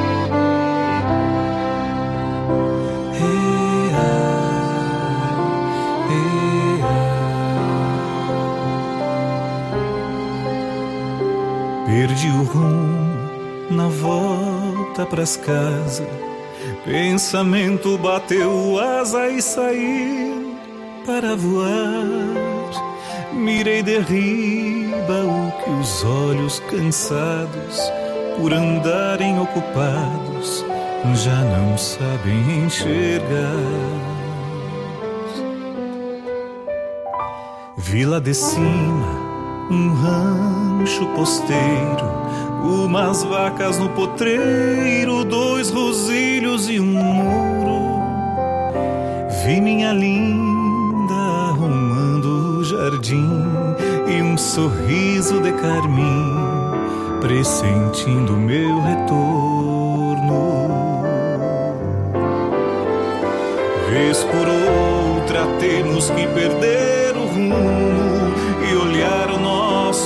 Perdi o rumo na volta pras casas. Pensamento bateu asa e saiu para voar. Mirei derriba o que os olhos cansados por andarem ocupados já não sabem enxergar. Vila de cima, um rancho posteiro, umas vacas no potreiro, dois rosilhos e um muro. Vi minha linda jardim e um sorriso de carmim, pressentindo meu retorno. Vez por outra temos que perder o rumo o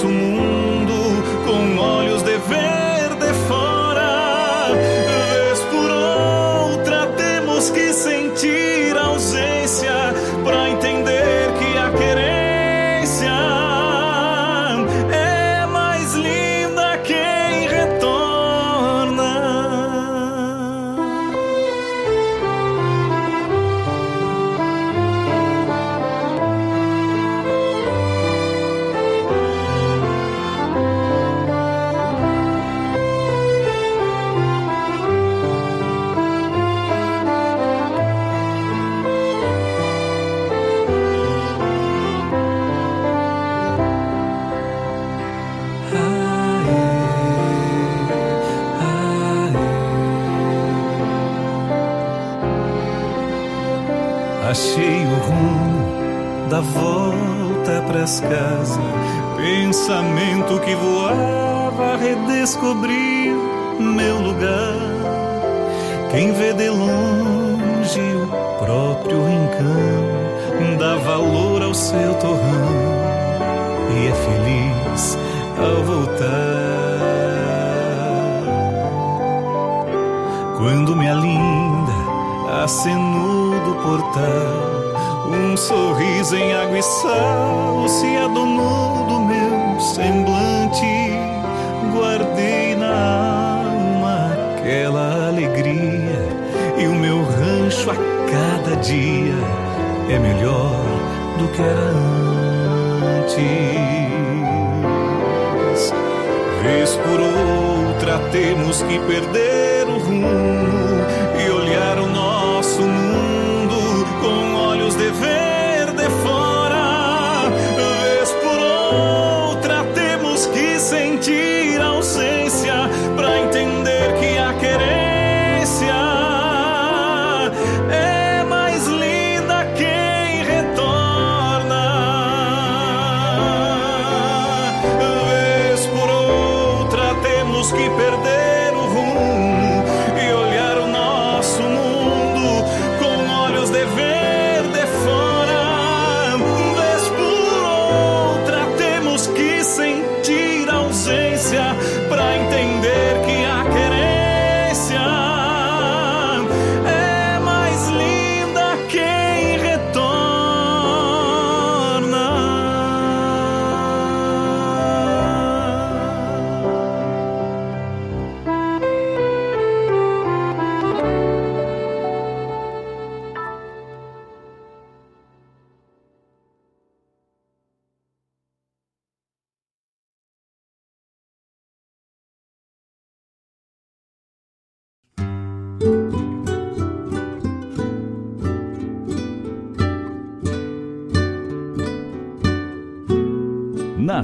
nosso mundo Pensamento que voava redescobriu meu lugar. Quem vê de longe o próprio rincão dá valor ao seu torrão e é feliz ao voltar. Quando minha linda acenou do portal, um sorriso em água e sal se adonou do meu semblante. Guardei na alma aquela alegria e o meu rancho a cada dia é melhor do que era antes vez por outra temos que perder o rumo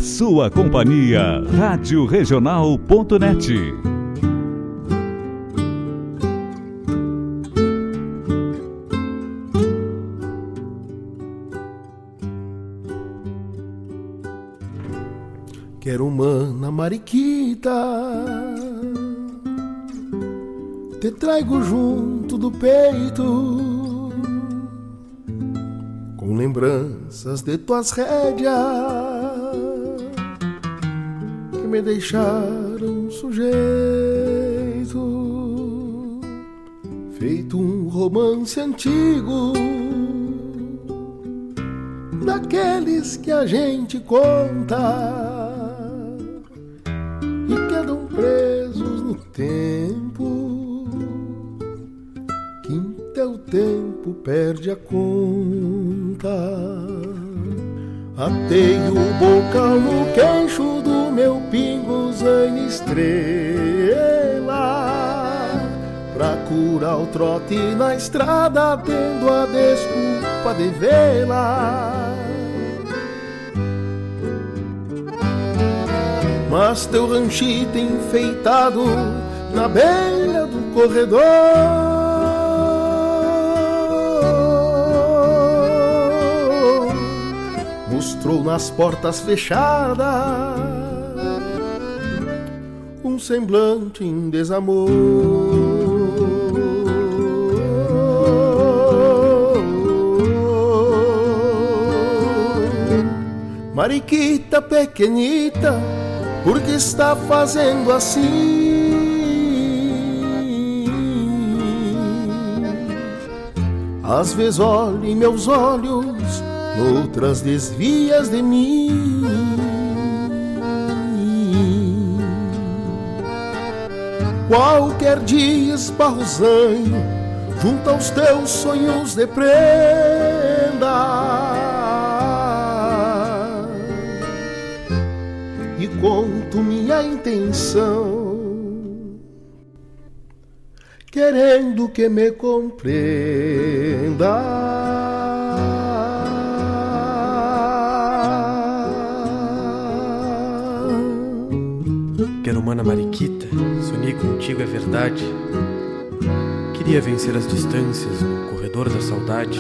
sua companhia, Rádio Regional.net. Quero mana mariquita. Te traigo junto do peito Com lembranças de tuas rédeas me deixaram sujeito Feito um romance antigo Daqueles que a gente conta e quedam presos no tempo que em teu tempo perde a conta. Atei o bocal no queixo meu pingo zaine estrela pra curar o trote na estrada tendo a desculpa de vê-la. mas teu ranchito enfeitado na beira do corredor mostrou nas portas fechadas semblante em desamor. Mariquita pequenita, por que está fazendo assim? Às vezes olha em meus olhos, noutras desvias de mim. Qualquer dia esparrosanho junto aos teus sonhos de prenda. e conto minha intenção, querendo que me compreenda. Quero mariquita, sonhei contigo é verdade. Queria vencer as distâncias no corredor da saudade.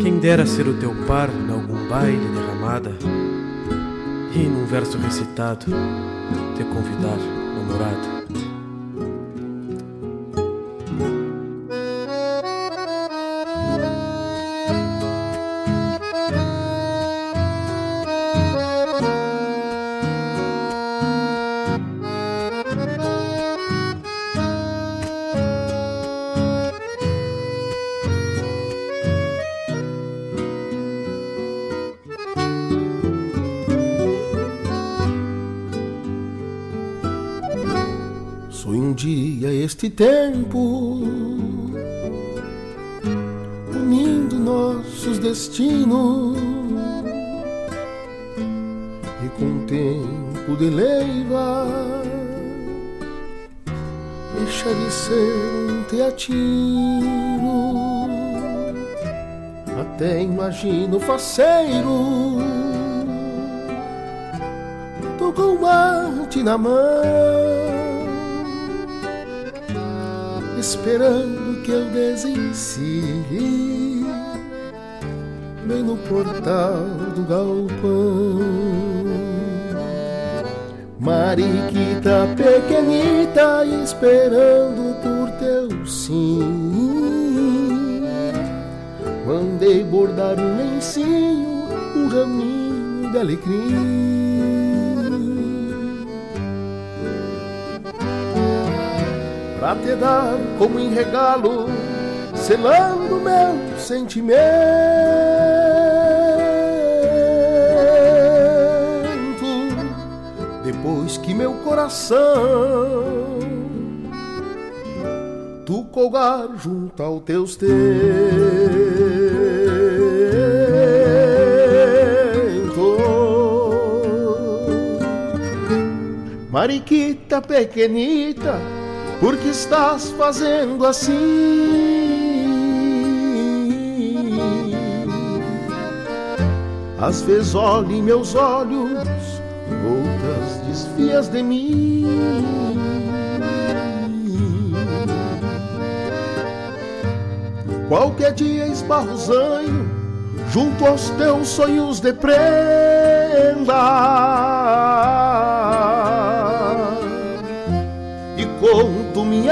Quem dera ser o teu par em algum baile derramada e num verso recitado te convidar, namorada. Dia este tempo, unindo nossos destinos, e com tempo de leiva, deixa de ser um teatino. Até imagino faceiro Tô com mate na mão Esperando que eu desencilhe Bem no portal do galpão. Mariquita pequenita esperando por teu sim. Mandei bordar um lencinho, um raminho de alecrim pra te dar como em regalo, selando meu sentimento. Depois que meu coração tu colgar junto aos teus tentos. Mariquita pequenita por que estás fazendo assim? Às vezes olho em meus olhos, outras desfias de mim. Qualquer dia esbarro zanho junto aos teus sonhos de prenda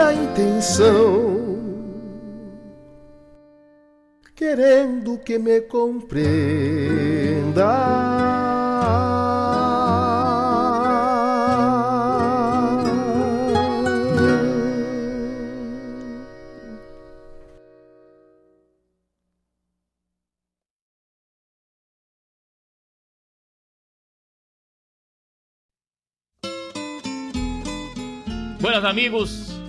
minha intenção, querendo que me compreenda. Buenas amigos,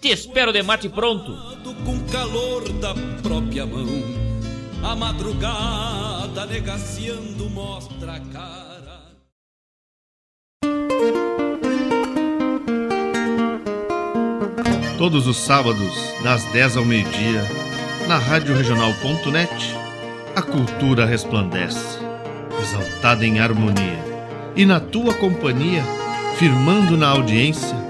Te espero de mate pronto. Com calor da própria mão, a madrugada negaciando mostra a cara. Todos os sábados, das 10 ao meio-dia, na Rádio Regional.net, a cultura resplandece, exaltada em harmonia. E na tua companhia, firmando na audiência,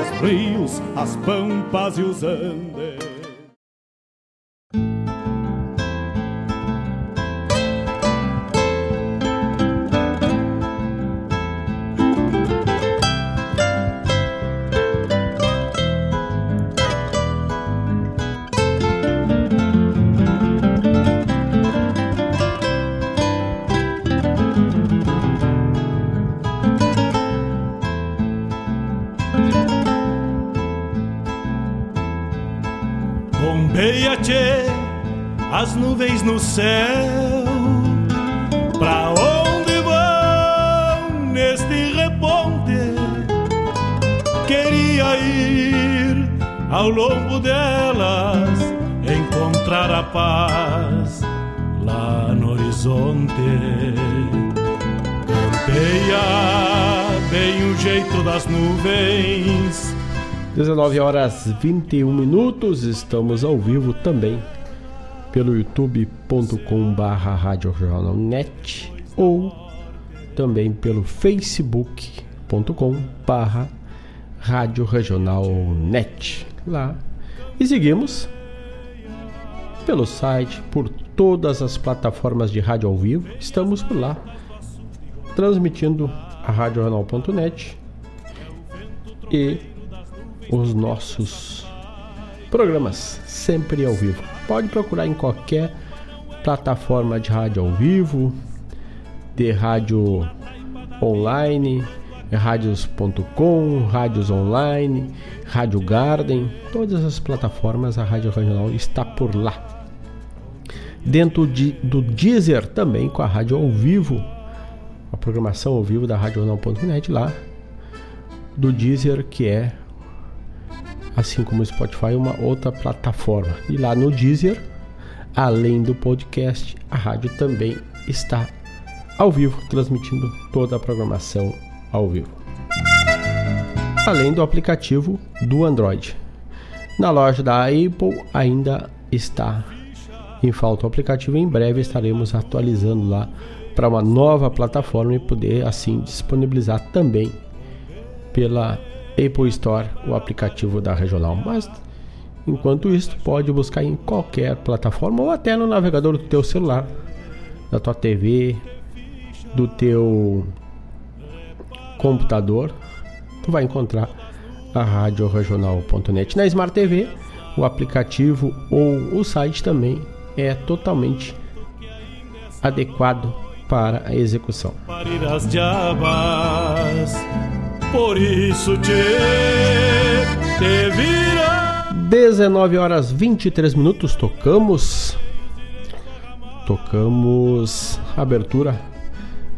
os rios, as pampas e os andes. No céu. Pra onde vão neste reponte? Queria ir ao longo delas, encontrar a paz lá no horizonte. Campeia bem o jeito das nuvens 19 horas 21 minutos, estamos ao vivo também pelo youtube.com barra net ou também pelo facebook.com barra Rádio Regional Net. Lá. E seguimos pelo site, por todas as plataformas de rádio ao vivo, estamos por lá transmitindo a radioregional.net e os nossos programas sempre ao vivo. Pode procurar em qualquer plataforma de rádio ao vivo, de rádio online, radios.com, rádios online, Rádio Garden, todas as plataformas a Rádio Regional está por lá. Dentro de, do Deezer também com a rádio ao vivo, a programação ao vivo da RadioJornal.net lá, do Deezer que é assim como o Spotify uma outra plataforma. E lá no Deezer, além do podcast, a rádio também está ao vivo, transmitindo toda a programação ao vivo. Além do aplicativo do Android. Na loja da Apple ainda está em falta o aplicativo. Em breve estaremos atualizando lá para uma nova plataforma e poder assim disponibilizar também pela Apple Store o aplicativo da Regional. Mas enquanto isso, pode buscar em qualquer plataforma ou até no navegador do teu celular, da tua TV, do teu computador, tu vai encontrar a rádio regional.net. Na Smart TV, o aplicativo ou o site também é totalmente adequado para a execução. Por isso te, te vira. 19 horas 23 minutos tocamos tocamos abertura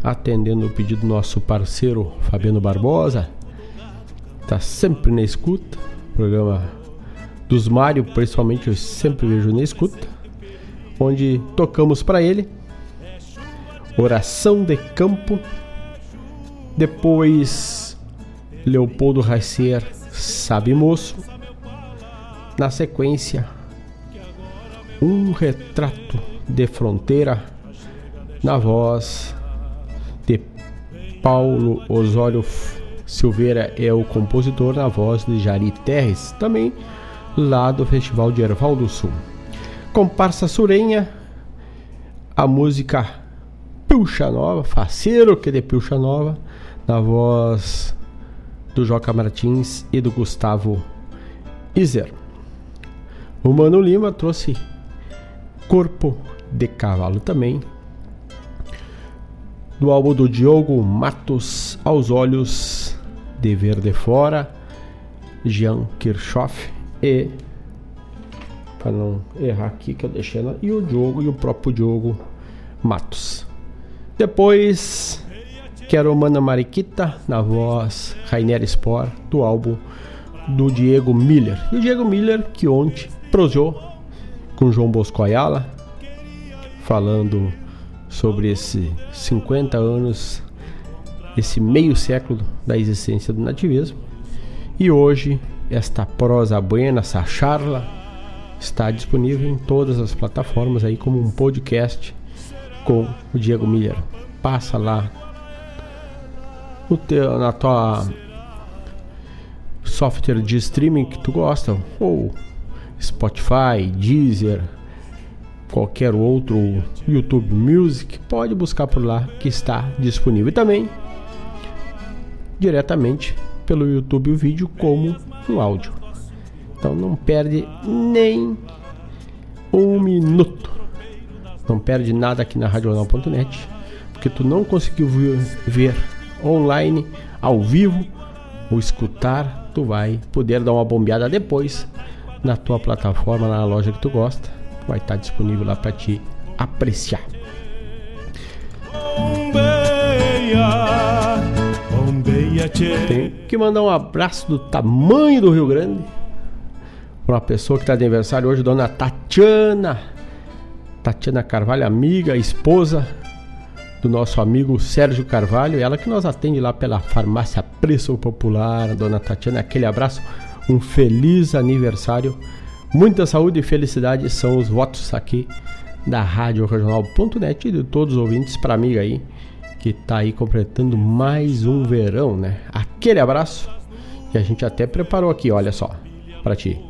atendendo o pedido do nosso parceiro Fabiano Barbosa. Tá sempre na escuta. Programa dos Mário, principalmente eu sempre vejo na escuta. Onde tocamos para ele Oração de Campo. Depois Leopoldo Racier, Sabe Moço. Na sequência, um retrato de fronteira na voz Paulo Osório Silveira é o compositor na voz de Jari Terres, também lá do Festival de Erval do Sul. Comparsa Surenha, a música Pilcha Nova, faceiro que de Pilcha Nova, na voz do Joca Martins e do Gustavo Izer. O Mano Lima trouxe Corpo de Cavalo também, do álbum do Diogo Matos aos olhos de Verde Fora, Jean Kirchhoff e para não errar aqui que eu deixei ela, e o Diogo e o próprio Diogo Matos. Depois Quero Mana Mariquita na voz Rainer Spor do álbum do Diego Miller. E o Diego Miller que ontem prosou com João Bosco Ayala falando sobre esses 50 anos, esse meio século da existência do nativismo. E hoje, esta prosa buena, essa charla, está disponível em todas as plataformas aí como um podcast com o Diego Miller. Passa lá no teu, na tua software de streaming que tu gosta, ou Spotify, Deezer, qualquer outro YouTube Music, pode buscar por lá que está disponível. E também diretamente pelo YouTube o vídeo como um áudio. Então não perde nem um minuto. Não perde nada aqui na radional.net, porque tu não conseguiu ver online, ao vivo, ou escutar, tu vai poder dar uma bombeada depois na tua plataforma, na loja que tu gosta vai estar disponível lá para te apreciar. Tem que mandar um abraço do tamanho do Rio Grande para uma pessoa que está de aniversário hoje, dona Tatiana. Tatiana Carvalho, amiga, esposa do nosso amigo Sérgio Carvalho, ela que nos atende lá pela farmácia Preço Popular. Dona Tatiana, aquele abraço. um feliz aniversário. Muita saúde e felicidade são os votos aqui da Rádio Regional.net e de todos os ouvintes para amiga aí que tá aí completando mais um verão, né? Aquele abraço que a gente até preparou aqui, olha só, para ti.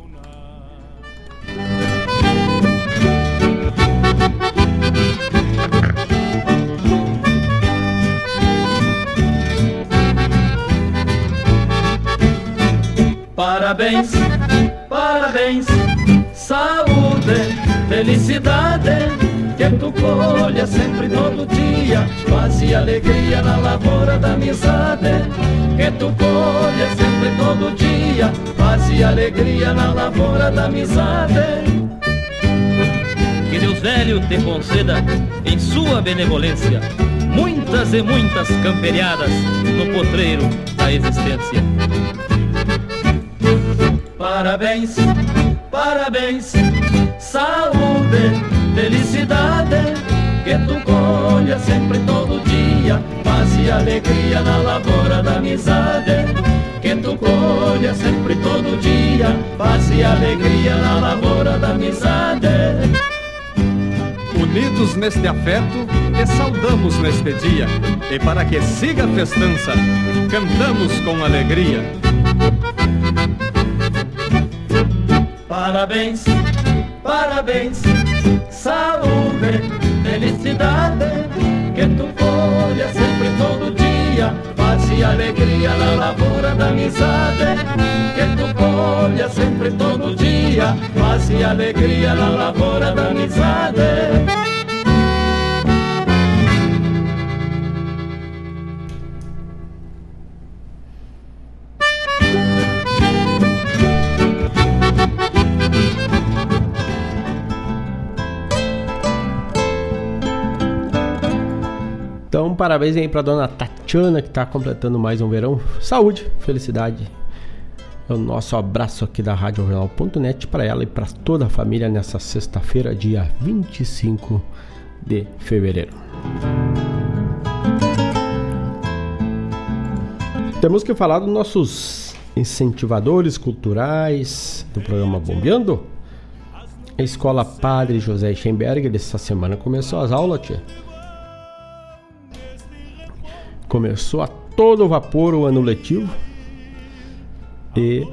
Parabéns, parabéns, saúde, felicidade, que tu colha sempre todo dia, paz e alegria na lavoura da amizade. Que tu colha sempre todo dia, paz e alegria na lavoura da amizade. Que Deus velho te conceda, em sua benevolência, muitas e muitas camperiadas no potreiro da existência. Parabéns, parabéns, saúde, felicidade, que tu colha sempre todo dia, paz e alegria na lavoura da amizade. Que tu colha sempre todo dia, paz e alegria na lavoura da amizade. Unidos neste afeto, te saudamos neste dia, e para que siga a festança, cantamos com alegria. Parabéns, parabéns, saúde, felicidade, que tu colha sempre todo dia, paz e alegria na lavoura da amizade. Que tu colha sempre todo dia, paz e alegria na lavoura da amizade. Parabéns aí pra dona Tatiana que tá completando mais um verão. Saúde, felicidade. É o nosso abraço aqui da Rádio Regional.net para ela e para toda a família nessa sexta-feira, dia 25 de fevereiro. Temos que falar dos nossos incentivadores culturais do programa Bombeando. A escola Padre José Schemberger, essa semana começou as aulas, tia. Começou a todo vapor o ano letivo e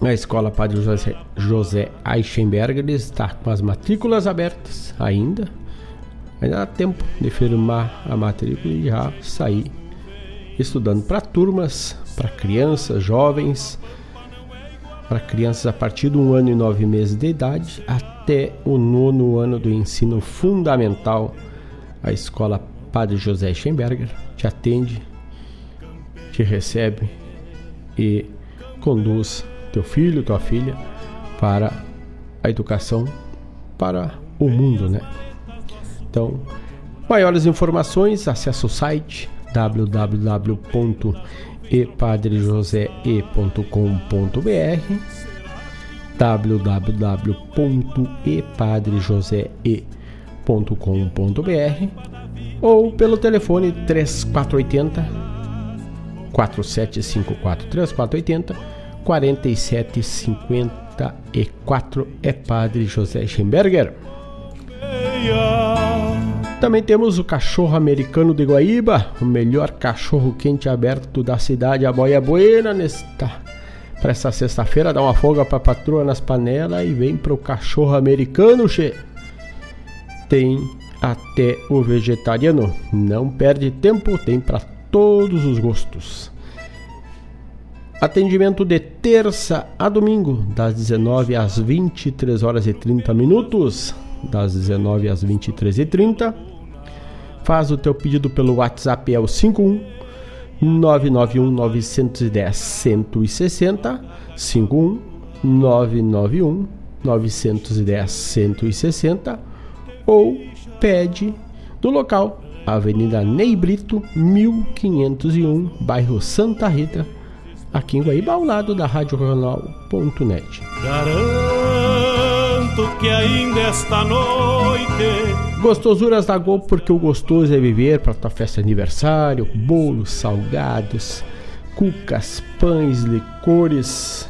a escola Padre José, José Eichenberger está com as matrículas abertas ainda. Ainda dá tempo de firmar a matrícula e já sair estudando para turmas, para crianças, jovens, para crianças a partir de um ano e nove meses de idade até o nono ano do ensino fundamental. A escola Padre José Schemberger te atende, te recebe e conduz teu filho, tua filha para a educação para o mundo, né? Então, maiores informações, acesse o site www.epadrejosee.com.br www.epadrejosee.com.br ou pelo telefone 3480 4754 3480 4754 é Padre José Schemberger. Também temos o cachorro americano de Guaíba, o melhor cachorro quente aberto da cidade, a Boia Buena, nesta para essa sexta-feira, dá uma folga para patroa nas panelas e vem pro cachorro americano, che. Tem até o vegetariano. Não perde tempo, tem para todos os gostos. Atendimento de terça a domingo, das 19 às 23 horas e 30 minutos, das 19 às 23 e 30. Faz o teu pedido pelo WhatsApp é o 51 991 910 160 51 991 910 160 ou pede no local Avenida Ney Brito 1501 bairro Santa Rita aqui em Guaíba ao lado da Rádio Regional.net Garanto que ainda esta noite Gostosuras da Gol, porque o gostoso é viver para tua festa de aniversário, bolos, salgados, cucas, pães, licores,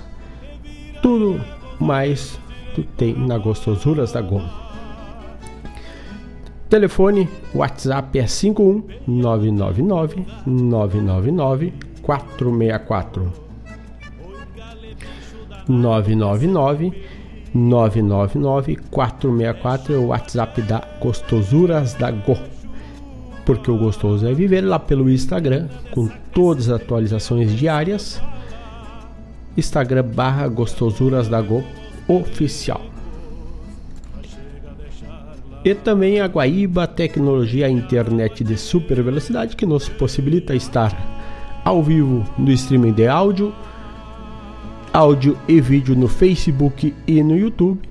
tudo mais tu tem na Gostosuras da Gom. Telefone WhatsApp é 51 999 999 464 999 999 464 é o WhatsApp da Gostosuras da Go. Porque o gostoso é viver lá pelo Instagram com todas as atualizações diárias. Instagram barra Gostosuras da Go oficial. E também a Guaíba Tecnologia Internet de Super Velocidade que nos possibilita estar ao vivo no streaming de áudio, áudio e vídeo no Facebook e no YouTube.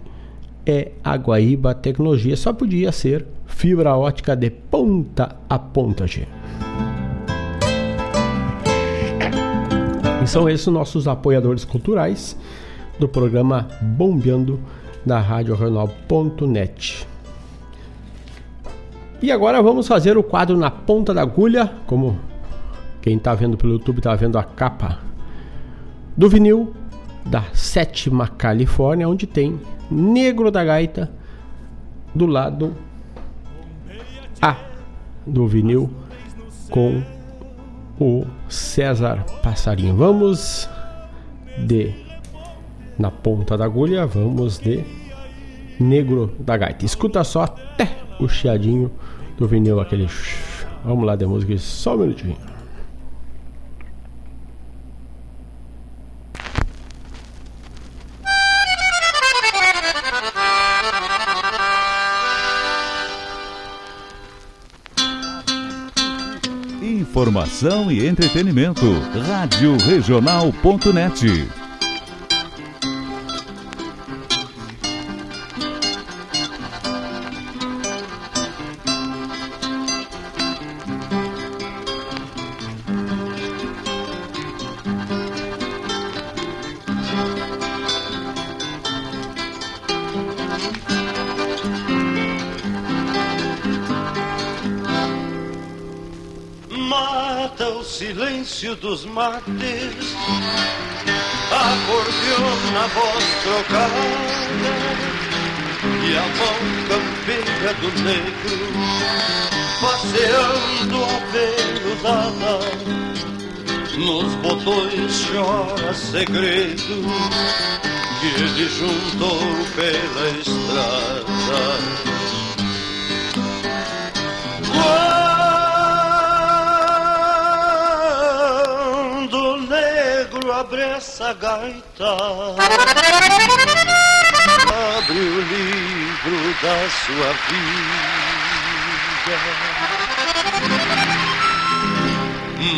É a Guaíba Tecnologia, só podia ser fibra ótica de ponta a ponta, G. E são esses nossos apoiadores culturais do programa Bombeando da Rádio Renal.net. E agora vamos fazer o quadro na ponta da agulha, como quem está vendo pelo YouTube está vendo a capa do vinil da sétima Califórnia, onde tem Negro da Gaita do lado A do vinil com o César Passarinho. Vamos de na ponta da agulha, vamos de Negro da Gaita. Escuta só até o chiadinho do vinil, aquele. Vamos lá de música, só um minutinho. Informação e entretenimento. Rádio Regional.net. silêncio dos mates, acordeon na voz trocada e a mão campeira do negro passeando a veludada. Nos botões chora segredo que ele juntou pela estrada. Abre essa gaita, abre o livro da sua vida,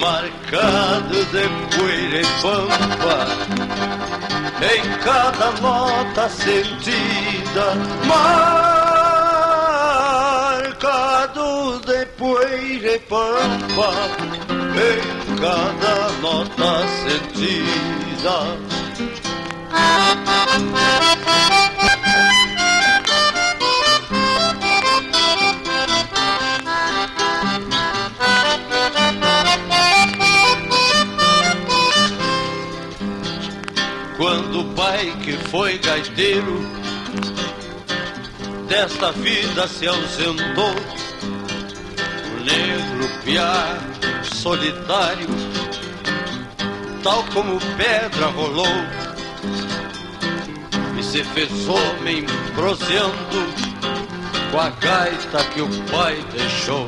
marcado de poeira e pampa, em cada nota sentida, marcado de poeira e pampa, em cada nota sentida. Quando o pai que foi gaiteiro desta vida se ausentou, o negro piá solitário, tal como pedra rolou, e se fez homem proseando com a gaita que o pai deixou.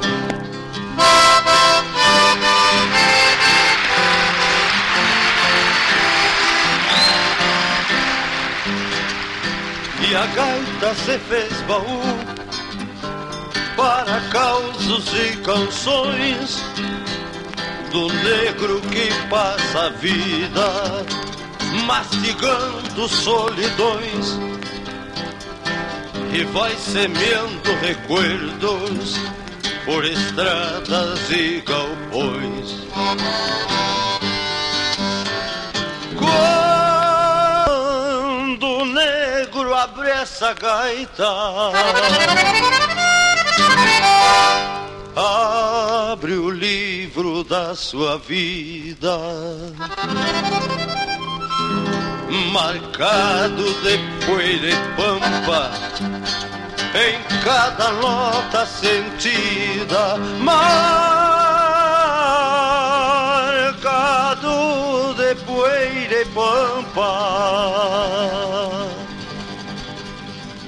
E a gaita se fez baú para causos e canções do negro que passa a vida mastigando solidões e vai semeando recuerdos por estradas e galpões. Quando o negro abre essa gaita [laughs] abre o livro da sua vida, marcado de poeira e pampa, em cada nota sentida, marcado de poeira e pampa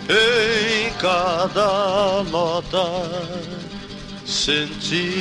em cada nota sentida.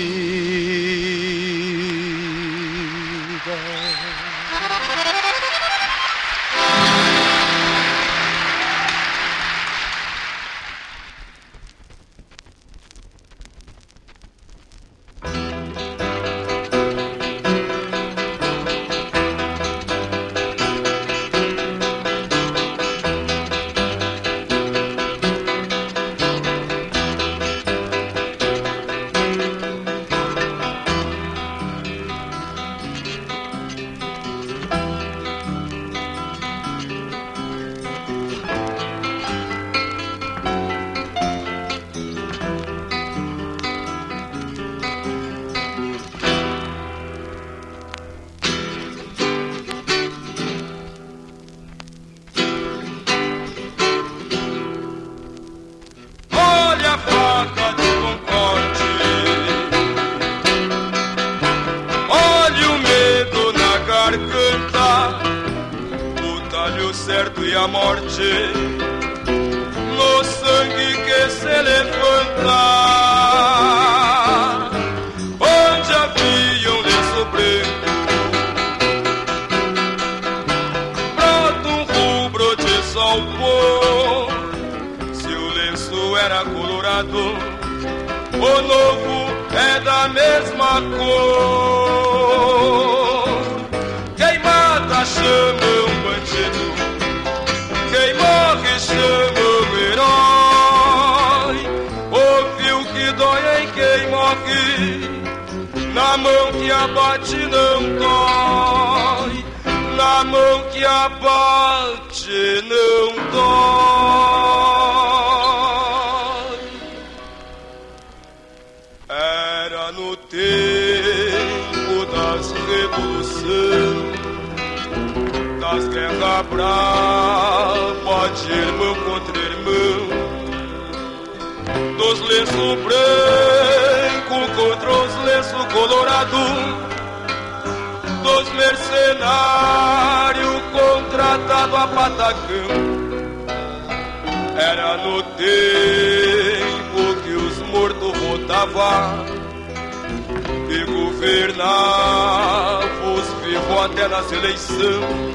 A morte No sangue que se levanta Onde havia um lenço branco Brota um rubro de sol pôr se o lenço era colorado, o novo é da mesma cor. Na mão que abate não dói, na mão que abate não dói. Era no tempo das revoluções, das guerras bravas de irmão contra dos lenços brancos contra os lenços colorados dos mercenários contratados a patacão. Era no tempo que os mortos votavam e governavam os vivos até nas eleições.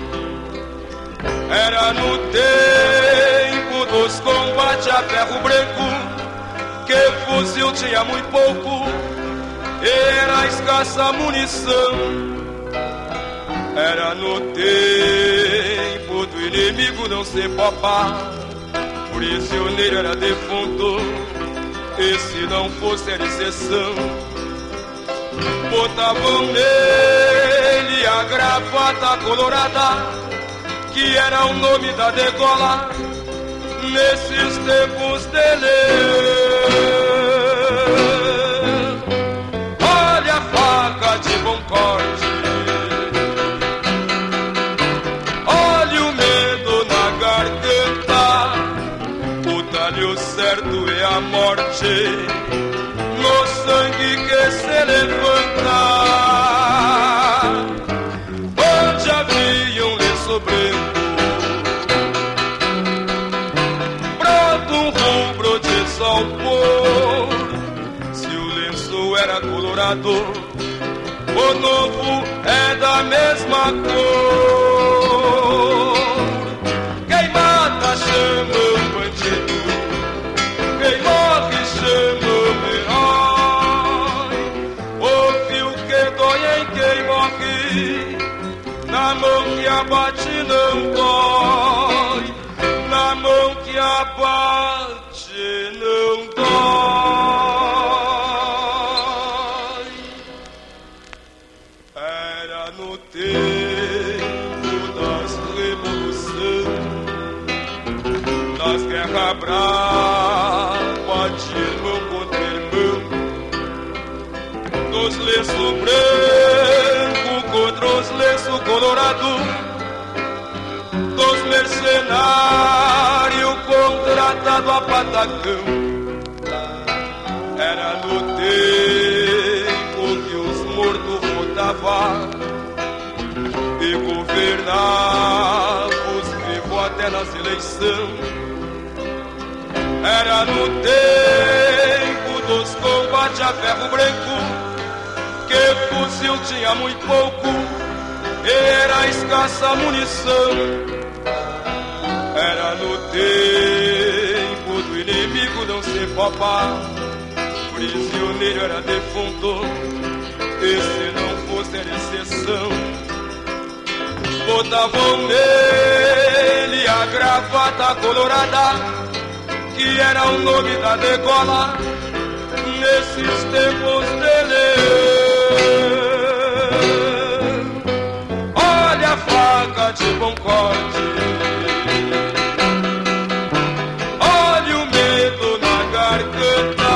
Era no tempo dos combates a ferro branco que fuzil tinha muito pouco era escassa munição. Era no tempo do inimigo não ser papá, prisioneiro era defunto, e se não fosse era exceção. Botavam nele a gravata colorada, que era o nome da degola, nesses tempos dele. Olha a faca de bom corte. O novo é da mesma cor. Quem mata chama um bandido, quem morre chama um herói. Ouviu que dói em quem morre, na mão que abate não dói, colorado dos mercenários contratado a patacão. Era no tempo que os mortos votavam e governavam os vivos até nas eleições. Era no tempo dos combates a ferro branco que fuzil tinha muito pouco, era escassa munição. Era no tempo do inimigo não se popar, prisioneiro era defunto, e se não fosse era exceção. Botavam nele a gravata colorada que era o nome da degola nesses tempos dele. De bom corte. Olha o medo na garganta,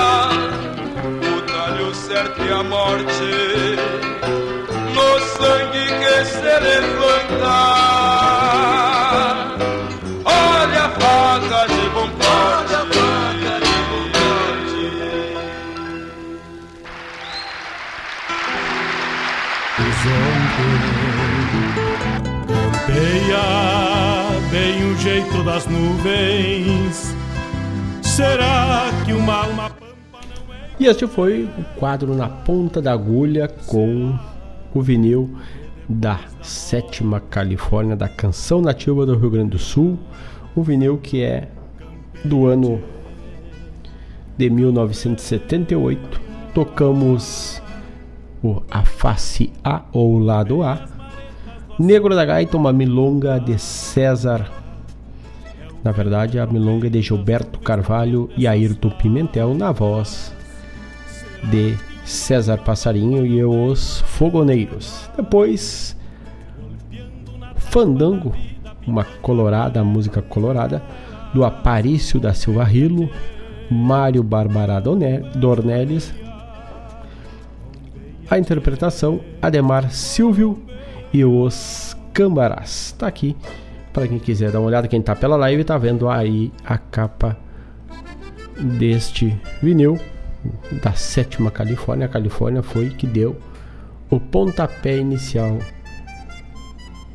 o talho certo e a morte, no sangue que se levanta. Nuvens. Será que uma alma E este foi o quadro na ponta da agulha com o vinil da Sétima Califórnia, da canção nativa do Rio Grande do Sul. O vinil que é do ano de 1978. Tocamos o A Face A ou Lado A Negro da Gaita, uma milonga de César. Na verdade, a milonga é de Gilberto Carvalho e Ayrton Pimentel na voz de César Passarinho e os Fogoneiros. Depois, Fandango, uma colorada, música colorada, do Aparício da Silva Rilo, Mário Barbara Dornelles. A interpretação, Ademar Silvio e os Cambarás. Tá aqui para quem quiser dar uma olhada, quem tá pela live tá vendo aí a capa deste vinil da sétima Califórnia. A Califórnia foi que deu o pontapé inicial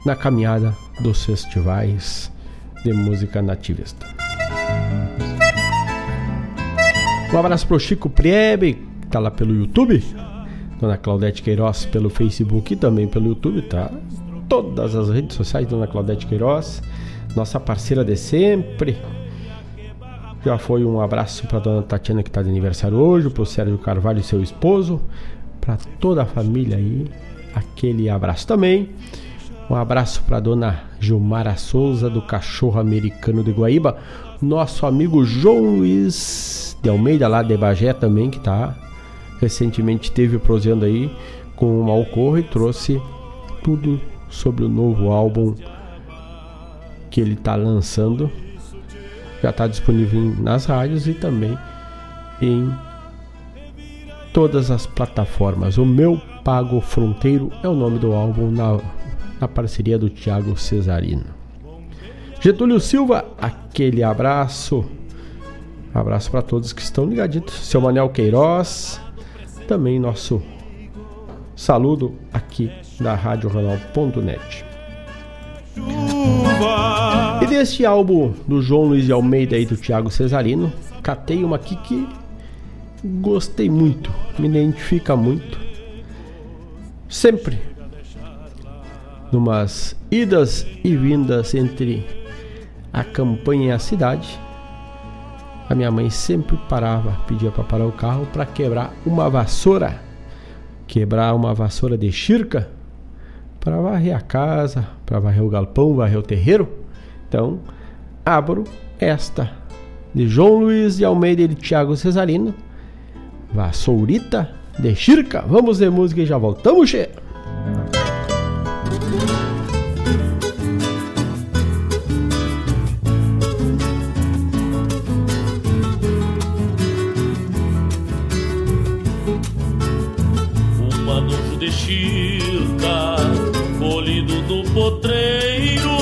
na caminhada dos festivais de música nativista. Um abraço pro Chico Priebe, que tá lá pelo YouTube. Dona Claudete Queiroz pelo Facebook e também pelo YouTube, tá? Todas as redes sociais, Dona Claudete Queiroz, nossa parceira de sempre. Já foi um abraço para Dona Tatiana que está de aniversário hoje, para o Sérgio Carvalho e seu esposo, para toda a família aí, aquele abraço também. Um abraço para Dona Gilmara Souza do Cachorro Americano de Guaíba, nosso amigo João Luiz de Almeida lá de Bagé também que está recentemente teve prosseando aí com o Malcorra e trouxe tudo sobre o novo álbum que ele está lançando. Já está disponível nas rádios e também em todas as plataformas. O Meu Pago Fronteiro é o nome do álbum na, na parceria do Thiago Cesarino. Getúlio Silva, aquele abraço. Abraço para todos que estão ligaditos. Seu Manel Queiroz, também nosso saludo aqui da Rádio Ronald.net. E deste álbum do João Luiz de Almeida e do Thiago Cesarino, catei uma aqui que gostei muito, me identifica muito. Sempre numas idas e vindas entre a campanha e a cidade, a minha mãe sempre parava, pedia para parar o carro para quebrar uma vassoura, quebrar uma vassoura de chirca para varrer a casa, para varrer o galpão, varrer o terreiro. Então, abro esta de João Luiz de Almeida e de Tiago Cesarino, vassourita de chirca. Vamos de música e já voltamos, potreiro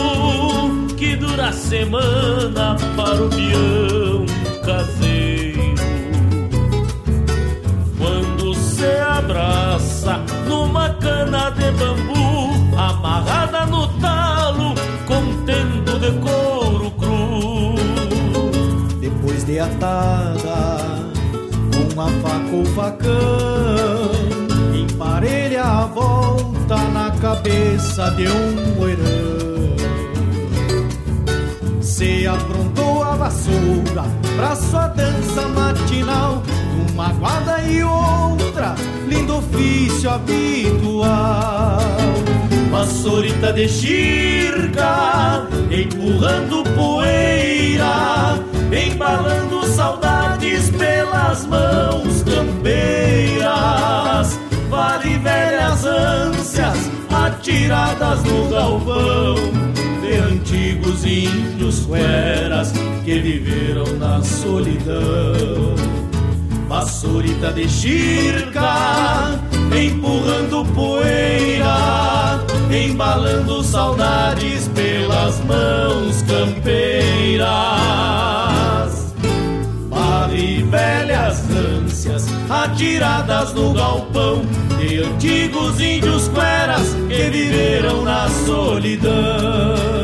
que dura a semana para o peão caseiro. Quando se abraça numa cana de bambu, amarrada no talo, contendo de couro cru. Depois de atada, com uma faca ou facão emparelha a volta na cabeça de um moirão se aprontou a vassoura pra sua dança matinal. Uma guarda e outra, lindo ofício habitual. Vassourita de xirca, empurrando poeira, embalando saudades pelas mãos campeiras. Vale velhas ânsias atiradas no galpão de antigos índios cueras que viveram na solidão. Vassourita de xirca, empurrando poeira, embalando saudades pelas mãos campeiras. Vale velhas ânsias atiradas no galpão de antigos índios cueras que viveram na solidão.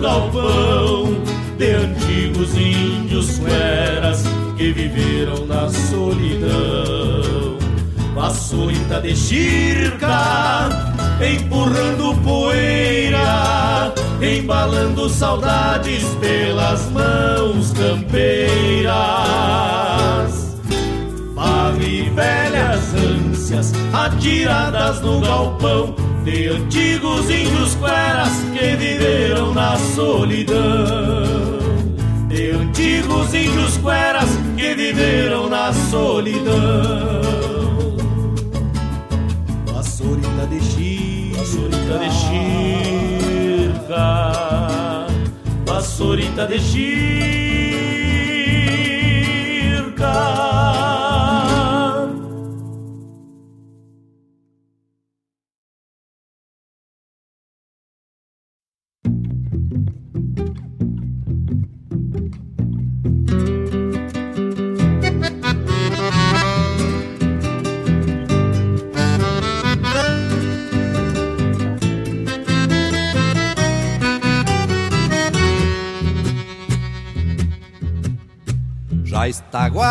Galpão de antigos índios fueras que viveram na solidão. Vassourita de xirca, empurrando poeira, embalando saudades pelas mãos campeiras. Vale velhas ânsias atiradas no galpão de antigos índios cueras que viveram na solidão de antigos índios cueras que viveram na solidão. Vassourita de xirca, vassourita de xirca, vassourita de xirca.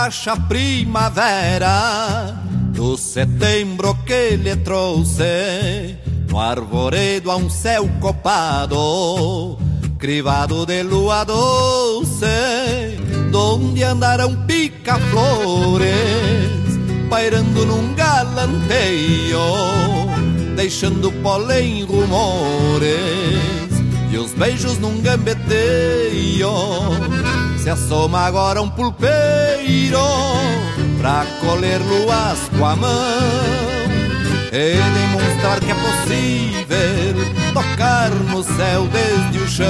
Guacha primavera do setembro que lhe trouxe no arvoredo a um céu copado crivado de lua doce donde andaram pica-flores pairando num galanteio deixando pólen rumores e os beijos num gambeteio se assoma agora um pulpeiro pra colher luas com a mão e demonstrar que é possível tocar no céu desde o chão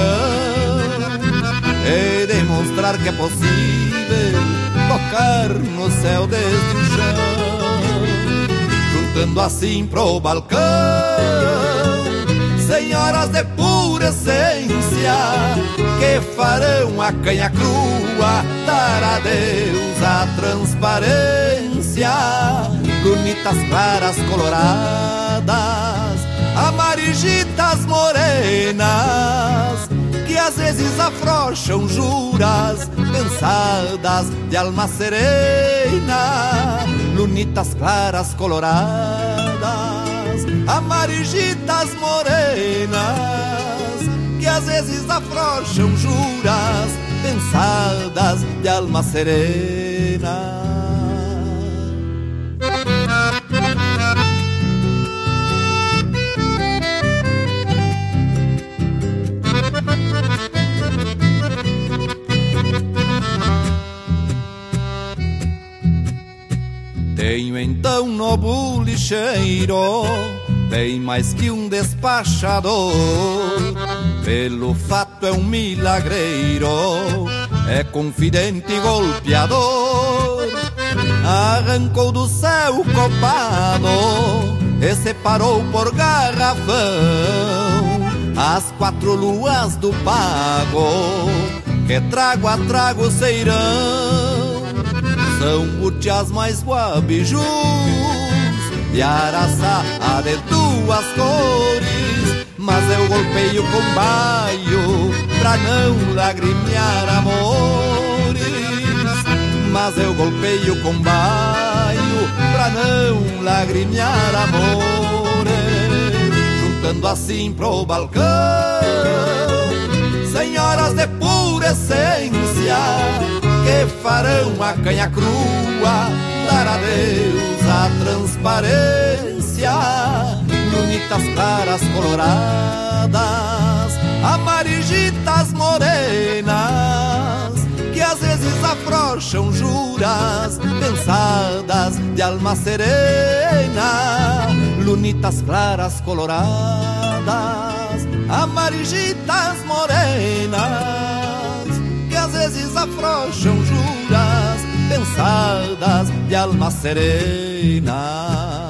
e demonstrar que é possível tocar no céu desde o chão juntando assim pro balcão senhoras de pura essência que farão a canha crua dar adeus à transparência. Bonitas claras coloradas, Amarigitas morenas que às vezes afrouxam juras pensadas de alma serena, lunitas claras coloradas, amarigitas morenas que às vezes afrouxam juras pensadas de alma serena. Tenho então no bulicheiro bem mais que um despachador. Pelo fato é um milagreiro, é confidente e golpeador. Arrancou do céu copado e separou por garrafão as quatro luas do pago que trago a trago ceirão. São butiás mais guabijus de araçá a de duas cores, mas eu golpeio com baio pra não lagrimear amores. Mas eu golpeio com baio pra não lagrimear amores, juntando assim pro balcão senhoras de pura essência que farão a canha crua dar adeus transparência. Lunitas claras coloradas, amarigitas morenas, que às vezes afrouxam juras pensadas de alma serena. Lunitas claras coloradas, amarigitas morenas, que às vezes afrouxam juras pensadas de alma serena.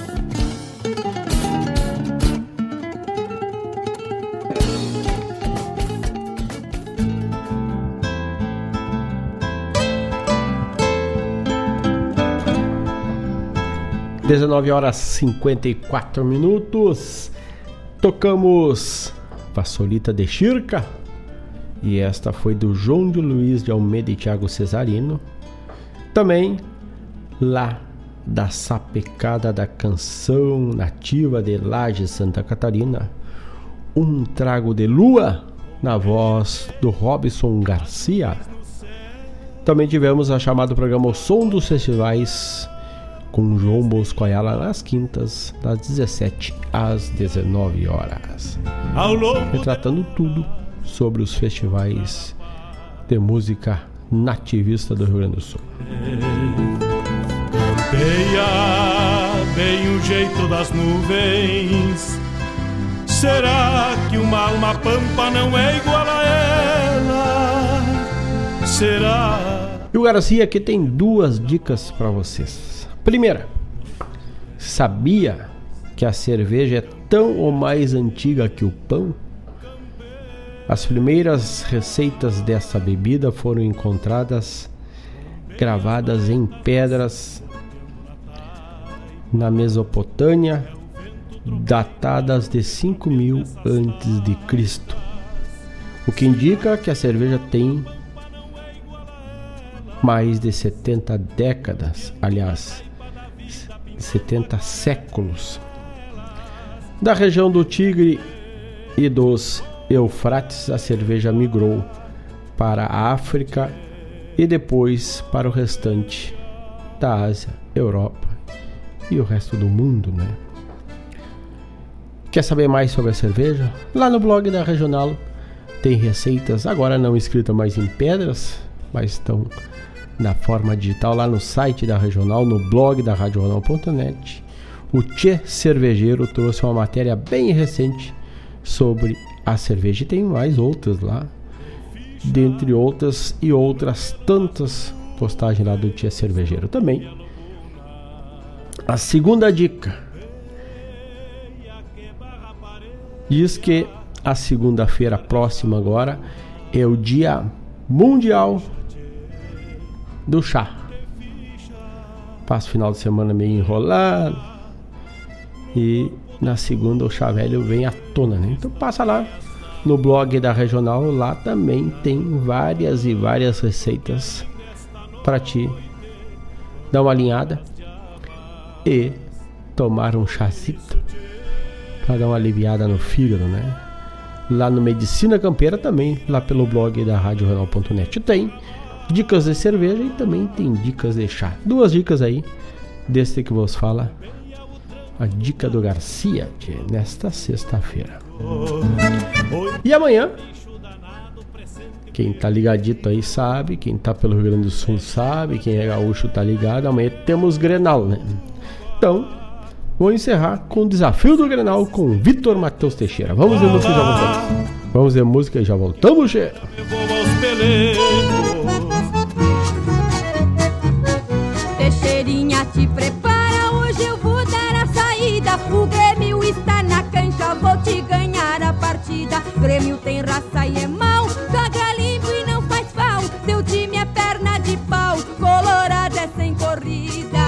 Dezenove horas 54 minutos. Tocamos Vassolita de Chirca. E esta foi do João de Luiz de Almeida e Thiago Cesarino. Também lá da sapecada da canção nativa de Laje Santa Catarina, Um Trago de Lua, na voz do Robson Garcia. Também tivemos a chamada programa O Som dos Festivais com João Bosco Ayala nas quintas, das 17 às 19 horas. Retratando tudo sobre os festivais de música nativista do Rio Grande do Sul. Campeia bem o jeito das nuvens. Será que uma alma pampa não é igual a ela? Será? E o Garcia aqui tem duas dicas para vocês. Primeira, sabia que a cerveja é tão ou mais antiga que o pão? As primeiras receitas dessa bebida foram encontradas gravadas em pedras na Mesopotâmia, datadas de 5000 antes de Cristo. O que indica que a cerveja tem mais de 70 décadas, aliás, 70 séculos. Da região do Tigre e dos Eufrates, a cerveja migrou para a África e depois para o restante da Ásia, Europa e o resto do mundo, né? Quer saber mais sobre a cerveja? Lá no blog da Regional tem receitas, agora não escritas mais em pedras, mas estão na forma digital lá no site da Regional, no blog da radioronal.net. O Tchê Cervejeiro trouxe uma matéria bem recente sobre a cerveja e tem mais outras lá, dentre outras e outras tantas postagens lá do Tchê Cervejeiro também. A segunda dica diz que a segunda-feira próxima agora é o Dia Mundial do Chá. Passo final de semana meio enrolado e na segunda o chá velho vem à tona, né? Então passa lá no blog da Regional, lá também tem várias e várias receitas para ti dar uma alinhada e tomar um chazito para dar uma aliviada no fígado, né? Lá no Medicina Campeira também, lá pelo blog da RadioRenal.net tem dicas de cerveja e também tem dicas de chá. Duas dicas aí desse que vos fala a dica do Garcia de nesta sexta-feira. E amanhã, quem tá ligadito aí sabe, quem tá pelo Rio Grande do Sul sabe, quem é gaúcho tá ligado, amanhã temos Grenal, né? Então, vou encerrar com o desafio do Grenal com Vitor Matheus Teixeira. Vamos ver música e já voltamos. Vamos ver música e já voltamos, che. Teixeirinha partida. Grêmio tem raça e é mal, joga limpo e não faz fal. Teu time é perna de pau, colorado é sem corrida.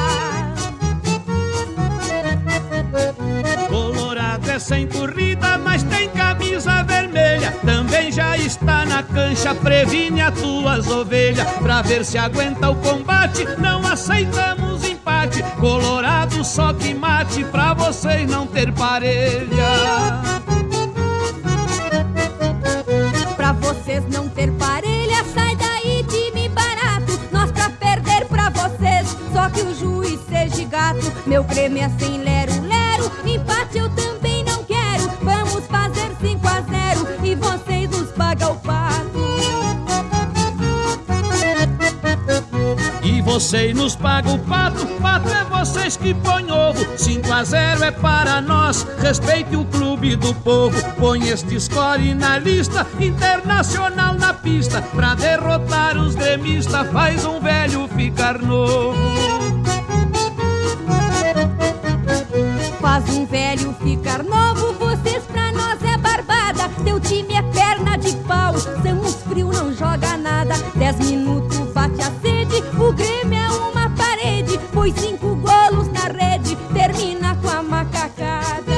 Colorado é sem corrida, mas tem camisa vermelha. Também já está na cancha, previne as tuas ovelhas. Pra ver se aguenta o combate, não aceitamos empate. Colorado só que mate, pra vocês não ter parelha. Vocês não ter parelha, sai daí time barato. Nós pra perder pra vocês, só que o juiz seja gato. Meu creme é sem lero-lero, empate eu também não quero. Vamos fazer 5 a 0 e vocês nos pagam o pato. Vocês nos pagam o pato, pato é vocês que põem ovo. 5 a 0 é para nós, respeite o clube do povo. Põe este score na lista, internacional na pista. Pra derrotar os gremistas, faz um velho ficar novo. Faz um velho ficar novo, vocês pra nós é barbada. Teu time é perna de pau, somos frio, não joga nada. Dez minutos bate a sede, o Grêmio Foi cinco golos na rede, termina com a macacada.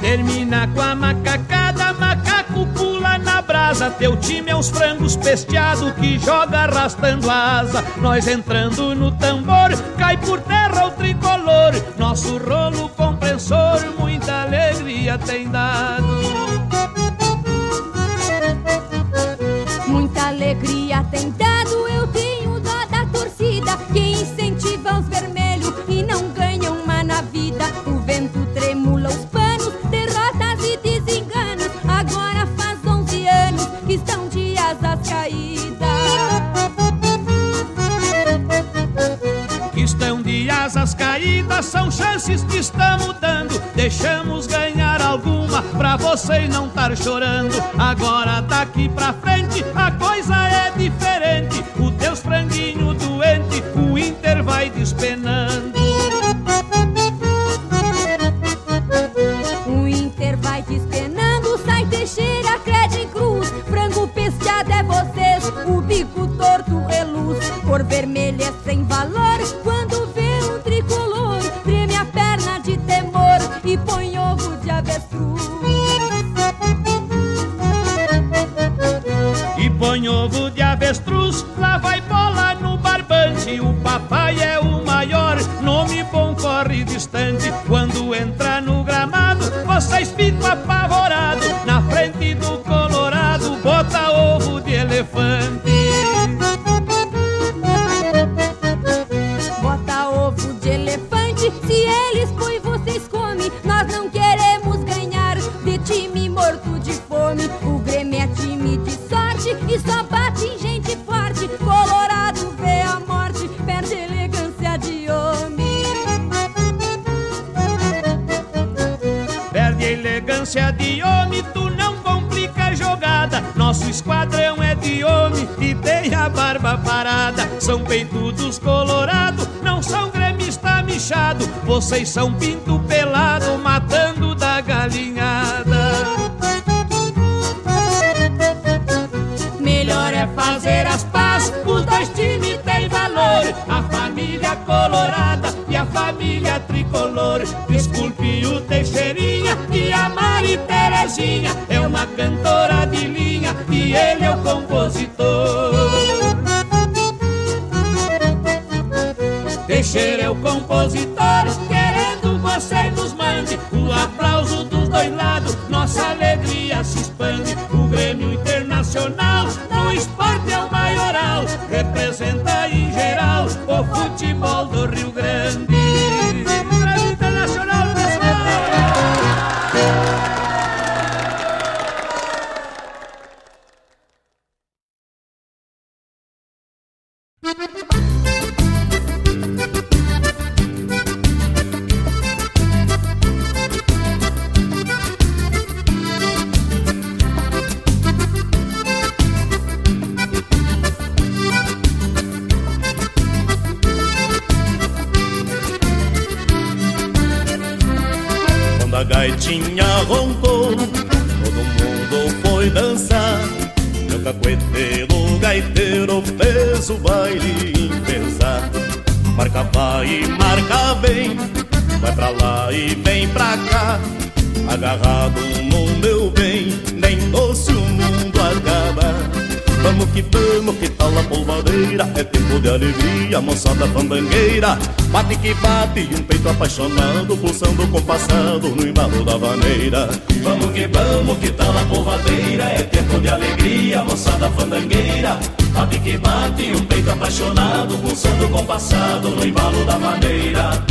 Termina com a macacada, macaco pula na brasa. Teu time é os frangos pesteados que joga arrastando a asa. Nós entrando no tambor, cai por terra o tricolor. Nosso rolo compressor, muita alegria tem dado. Muita alegria caídas, são chances que estamos dando. Deixamos ganhar alguma pra vocês não tar chorando. Agora daqui pra frente a coisa é vocês vocês são pinto pelado, matando da galinhada. Melhor é fazer as pazes, os dois times têm valor, a família colorada e a família tricolor. Desculpe o Teixeirinha e a Mari Terezinha, é uma cantora de linha e ele é o compositor. Teixeira é o compositor, que bate, um peito apaixonado, pulsando compassado no embalo da vaneira. Vamos que vamos, que tal a polvadeira? É tempo de alegria, moçada fandangueira. Bate que bate, um peito apaixonado, pulsando compassado no embalo da maneira.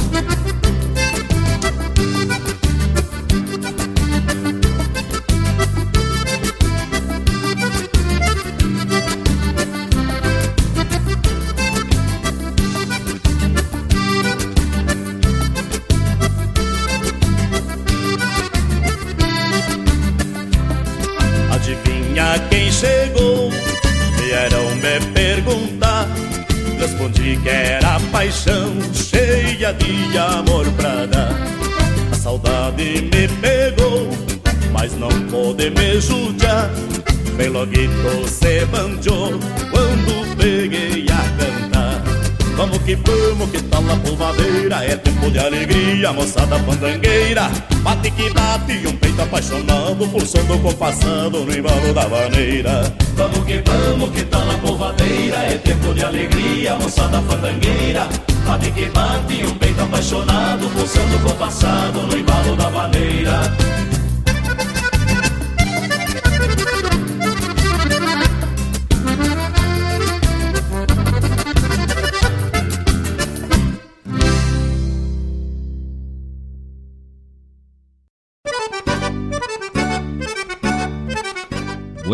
Respondi que era paixão cheia de amor pra dar. A saudade me pegou, mas não pôde me judiar. Bem loguito se banjou quando peguei a cantar. Vamos que vamos, que tal a polvadeira? É tempo de alegria, moçada fandangueira. Bate que bate, um peito apaixonado, pulsando compassando no embalo da vaneira. Vamos que vamos, que tal a polvadeira? É tempo de alegria, moçada fandangueira. Bate que bate, um peito apaixonado, pulsando compassado no embalo da maneira.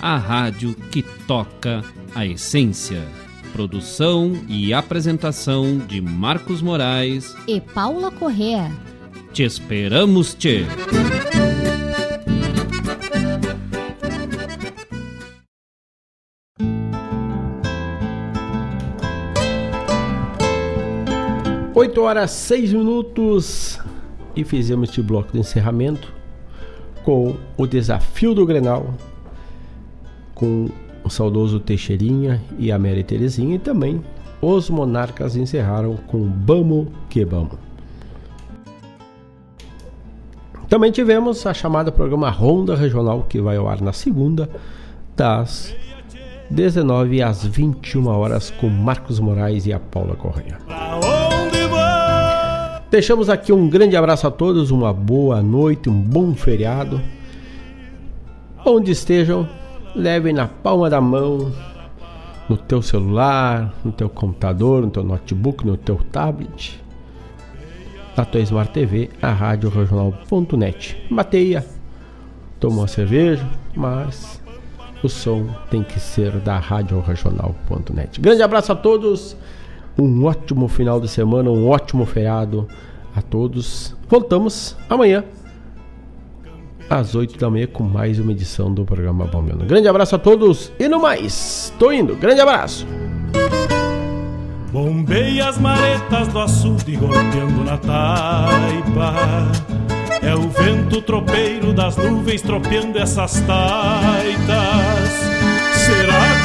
a rádio que toca a essência. Produção e apresentação de Marcos Moraes e Paula Correa. Te esperamos, te. Oito horas seis minutos e fizemos este bloco de encerramento com o desafio do Grenal com o saudoso Teixeirinha e a Mary Terezinha e também os monarcas encerraram com Bamo que Bamo. Também tivemos a chamada programa Ronda Regional que vai ao ar na segunda das 19 às 21 horas com Marcos Moraes e a Paula Correia. Deixamos aqui um grande abraço a todos, uma boa noite, um bom feriado. Onde estejam, levem na palma da mão no teu celular, no teu computador, no teu notebook, no teu tablet, na tua Smart TV, a rádio regional.net. Bateia, cerveja, mas o som tem que ser da rádio regional.net. Grande abraço a todos, um ótimo final de semana, um ótimo feriado a todos. Voltamos amanhã às 8 da manhã com mais uma edição do programa Bombeando. Grande abraço a todos e no mais, tô indo. Grande abraço. Bombei as maretas do açude golpeando na taipa. É o vento tropeiro das nuvens tropeando essas taitas. Será